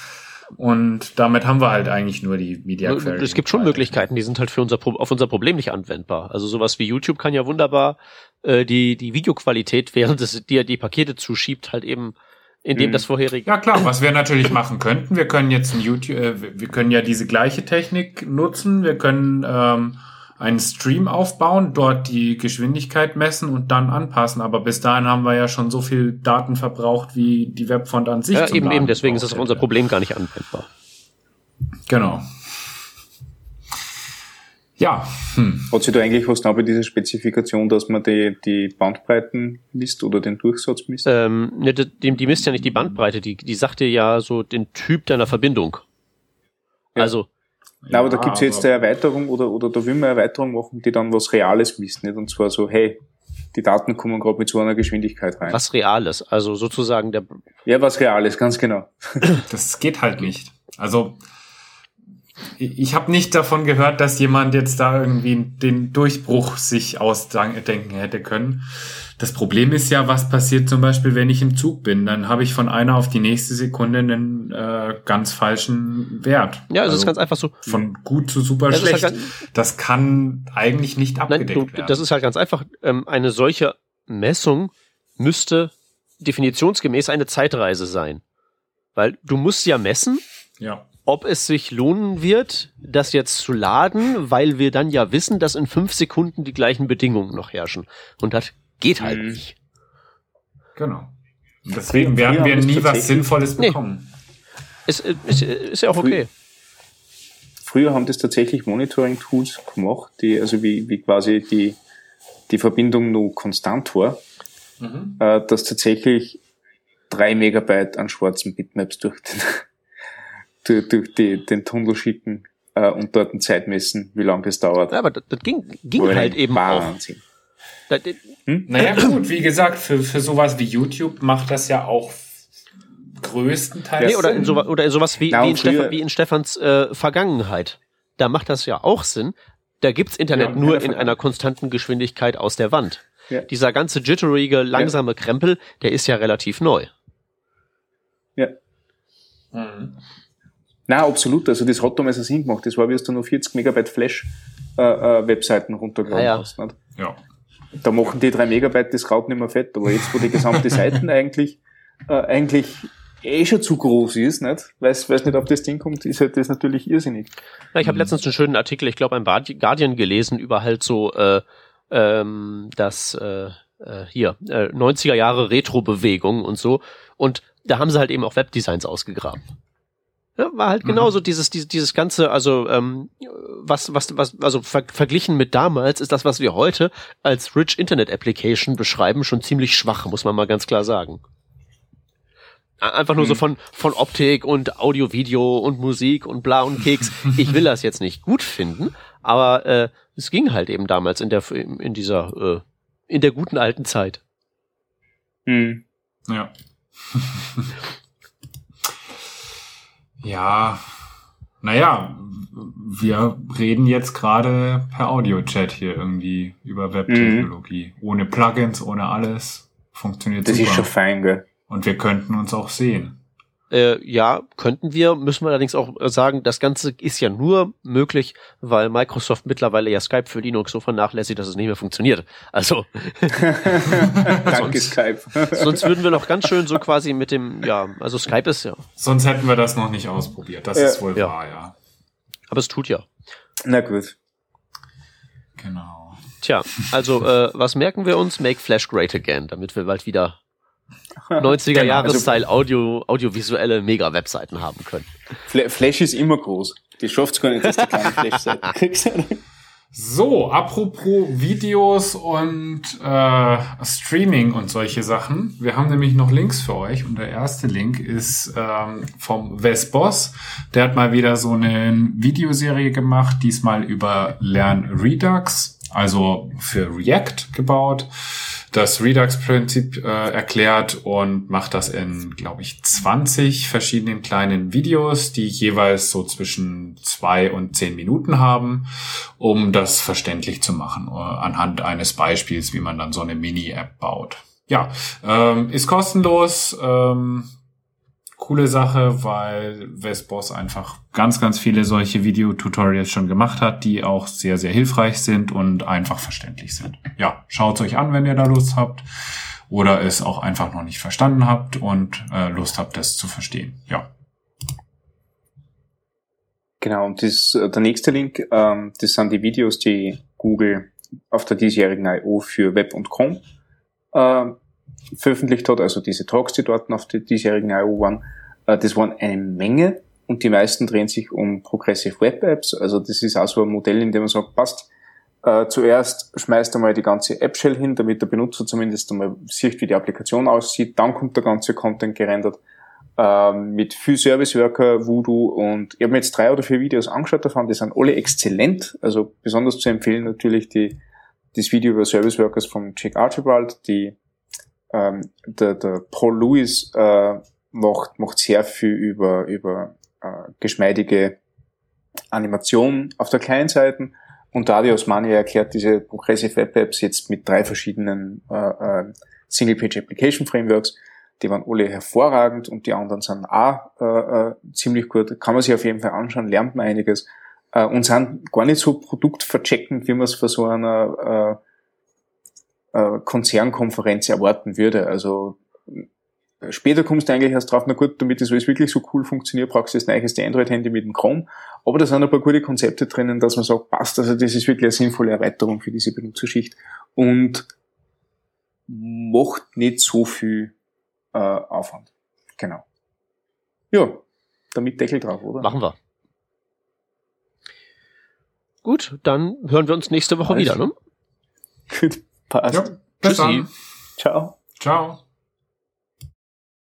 [SPEAKER 2] Und damit haben wir halt eigentlich nur die Media Query.
[SPEAKER 1] Es gibt schon Möglichkeiten, die sind halt für unser, auf unser Problem nicht anwendbar. Also sowas wie YouTube kann ja wunderbar äh, die, die Videoqualität, während es dir die Pakete zuschiebt, halt eben in dem mhm. das vorherige.
[SPEAKER 2] Ja klar, was wir natürlich machen könnten, wir können jetzt ein YouTube, äh, wir können ja diese gleiche Technik nutzen, wir können ähm, einen Stream aufbauen, dort die Geschwindigkeit messen und dann anpassen. Aber bis dahin haben wir ja schon so viel Daten verbraucht, wie die Webfont an sich.
[SPEAKER 1] Ja, eben, eben, deswegen ist das unser Problem gar nicht anwendbar.
[SPEAKER 2] Genau. Ja.
[SPEAKER 3] Hm. Hat sich da eigentlich was da bei dieser Spezifikation, dass man die, die Bandbreiten misst oder den Durchsatz misst?
[SPEAKER 1] Ähm, ne, die, die misst ja nicht die Bandbreite, die, die sagt dir ja so den Typ deiner Verbindung. Ja. Also.
[SPEAKER 3] Ja, aber da gibt's ja jetzt eine Erweiterung oder, oder da will man eine Erweiterung machen, die dann was Reales misst, nicht? Und zwar so, hey, die Daten kommen gerade mit so einer Geschwindigkeit rein.
[SPEAKER 1] Was Reales, also sozusagen der.
[SPEAKER 3] Ja, was Reales, ganz genau.
[SPEAKER 2] Das geht halt nicht. Also ich habe nicht davon gehört, dass jemand jetzt da irgendwie den Durchbruch sich ausdenken hätte können. Das Problem ist ja, was passiert zum Beispiel, wenn ich im Zug bin? Dann habe ich von einer auf die nächste Sekunde einen äh, ganz falschen Wert.
[SPEAKER 1] Ja, es also ist ganz einfach so.
[SPEAKER 2] Von gut zu super das schlecht. Halt das kann eigentlich nicht abgedeckt Nein, du, werden.
[SPEAKER 1] Das ist halt ganz einfach. Ähm, eine solche Messung müsste definitionsgemäß eine Zeitreise sein. Weil du musst ja messen.
[SPEAKER 2] Ja
[SPEAKER 1] ob es sich lohnen wird, das jetzt zu laden, weil wir dann ja wissen, dass in fünf Sekunden die gleichen Bedingungen noch herrschen. Und das geht halt mhm. nicht.
[SPEAKER 2] Genau. Deswegen werden wir nie was Sinnvolles bekommen. Nee.
[SPEAKER 1] Ist, ist, ist ja auch okay.
[SPEAKER 3] Früher haben das tatsächlich Monitoring-Tools gemacht, die, also wie, wie quasi die, die Verbindung nur konstant war, mhm. äh, dass tatsächlich drei Megabyte an schwarzen Bitmaps durch den durch, die, den Tunnel schicken äh, und dort eine Zeit messen, wie lange das dauert.
[SPEAKER 1] Ja, aber das, das ging, ging halt eben
[SPEAKER 2] Wahnsinn. auch. hm? Naja gut, wie gesagt, für, für sowas wie YouTube macht das ja auch größtenteils
[SPEAKER 1] nee, oder in, so, oder in sowas wie, wie, in, Stefan, wie in Stefans äh, Vergangenheit. Da macht das ja auch Sinn. Da gibt's Internet ja, nur in einer konstanten Geschwindigkeit aus der Wand. Ja. Dieser ganze jitterige, langsame ja. Krempel, der ist ja relativ neu.
[SPEAKER 3] Ja. Mhm. Na, absolut. Also das hat damals Sinn gemacht. Das war, wie du nur 40 Megabyte Flash äh, äh, runtergeladen
[SPEAKER 1] ah, hast.
[SPEAKER 2] Nicht? Ja.
[SPEAKER 3] Da machen die drei Megabyte das Kraut nicht mehr fett. Aber jetzt, wo die gesamte Seiten eigentlich äh, eigentlich eh schon zu groß ist, nicht? Weil es nicht auf das Ding kommt, ist halt das natürlich irrsinnig.
[SPEAKER 1] Ja, ich habe letztens einen schönen Artikel, ich glaube, ein Guardian gelesen über halt so äh, ähm, das äh, äh, hier äh, 90er Jahre Retro-Bewegung und so. Und da haben sie halt eben auch Webdesigns ausgegraben. Ja, war halt mhm. genauso dieses, dieses, dieses ganze, also ähm, was, was, was, also ver verglichen mit damals ist das, was wir heute als Rich Internet Application beschreiben, schon ziemlich schwach, muss man mal ganz klar sagen. Einfach nur mhm. so von, von Optik und Audio, Video und Musik und bla und Keks. Ich will das jetzt nicht gut finden, aber äh, es ging halt eben damals in der, in dieser, äh, in der guten alten Zeit.
[SPEAKER 2] Mhm. Ja. Ja, naja, wir reden jetzt gerade per Audio-Chat hier irgendwie über Webtechnologie. Mhm. Ohne Plugins, ohne alles. Funktioniert
[SPEAKER 3] das super. Das ist schon fein, gell?
[SPEAKER 2] Und wir könnten uns auch sehen.
[SPEAKER 1] Äh, ja, könnten wir, müssen wir allerdings auch sagen, das Ganze ist ja nur möglich, weil Microsoft mittlerweile ja Skype für Linux so vernachlässigt, dass es nicht mehr funktioniert. Also
[SPEAKER 3] Danke sonst, Skype.
[SPEAKER 1] sonst würden wir noch ganz schön so quasi mit dem, ja, also Skype ist ja.
[SPEAKER 2] Sonst hätten wir das noch nicht ausprobiert. Das ja. ist wohl ja. wahr, ja.
[SPEAKER 1] Aber es tut ja.
[SPEAKER 3] Na gut.
[SPEAKER 2] Genau.
[SPEAKER 1] Tja, also äh, was merken wir uns? Make Flash great again, damit wir bald wieder 90er genau, Jahres-Style also, Audio, audiovisuelle Mega-Webseiten haben können.
[SPEAKER 3] Flash ist immer groß. Die schafft's gar nicht, dass du kleine Flash-Seiten kriegst.
[SPEAKER 2] So, apropos Videos und äh, Streaming und solche Sachen. Wir haben nämlich noch Links für euch und der erste Link ist ähm, vom Wes Boss. Der hat mal wieder so eine Videoserie gemacht, diesmal über Lern Redux, also für React gebaut das Redux-Prinzip äh, erklärt und macht das in, glaube ich, 20 verschiedenen kleinen Videos, die jeweils so zwischen zwei und zehn Minuten haben, um das verständlich zu machen, äh, anhand eines Beispiels, wie man dann so eine Mini-App baut. Ja, ähm, ist kostenlos. Ähm, coole Sache, weil Vesboss einfach ganz, ganz viele solche Videotutorials schon gemacht hat, die auch sehr, sehr hilfreich sind und einfach verständlich sind. Ja, schaut euch an, wenn ihr da Lust habt. oder es auch einfach noch nicht verstanden habt und äh, Lust habt, das zu verstehen. Ja.
[SPEAKER 3] Genau, und das, äh, der nächste Link, ähm, das sind die Videos, die Google auf der diesjährigen I.O. für Web und Chrome äh, veröffentlicht hat, also diese Talks, die dort auf der diesjährigen I.O. waren. Äh, das waren eine Menge und die meisten drehen sich um Progressive Web Apps. Also das ist auch so ein Modell, in dem man sagt, passt, äh, zuerst schmeißt einmal die ganze App-Shell hin, damit der Benutzer zumindest einmal sieht, wie die Applikation aussieht. Dann kommt der ganze Content gerendert äh, mit viel Service Worker, Voodoo und ich habe mir jetzt drei oder vier Videos angeschaut davon, die sind alle exzellent. Also besonders zu empfehlen natürlich die, das Video über Service Workers von Jake Archibald, die ähm, der, der Paul Lewis äh, macht, macht sehr viel über, über äh, geschmeidige Animation auf der kleinen Seite und Dario Osmani erklärt diese Progressive Web Apps jetzt mit drei verschiedenen äh, äh, Single-Page Application Frameworks. Die waren alle hervorragend und die anderen sind auch äh, äh, ziemlich gut. Kann man sich auf jeden Fall anschauen, lernt man einiges äh, und sind gar nicht so produktvercheckend, wie man es vor so einer äh, Konzernkonferenz erwarten würde. Also Später kommst du eigentlich erst drauf, na gut, damit das alles wirklich so cool funktioniert, brauchst du das neueste Android-Handy mit dem Chrome. Aber da sind ein paar gute Konzepte drinnen, dass man sagt, passt, also das ist wirklich eine sinnvolle Erweiterung für diese Benutzerschicht und macht nicht so viel äh, Aufwand. Genau. Ja, damit Deckel drauf, oder?
[SPEAKER 1] Machen wir. Gut, dann hören wir uns nächste Woche Alles. wieder, ne?
[SPEAKER 3] Gut, passt. Ja,
[SPEAKER 2] bis Tschüssi. Dann.
[SPEAKER 3] Ciao.
[SPEAKER 2] Ciao.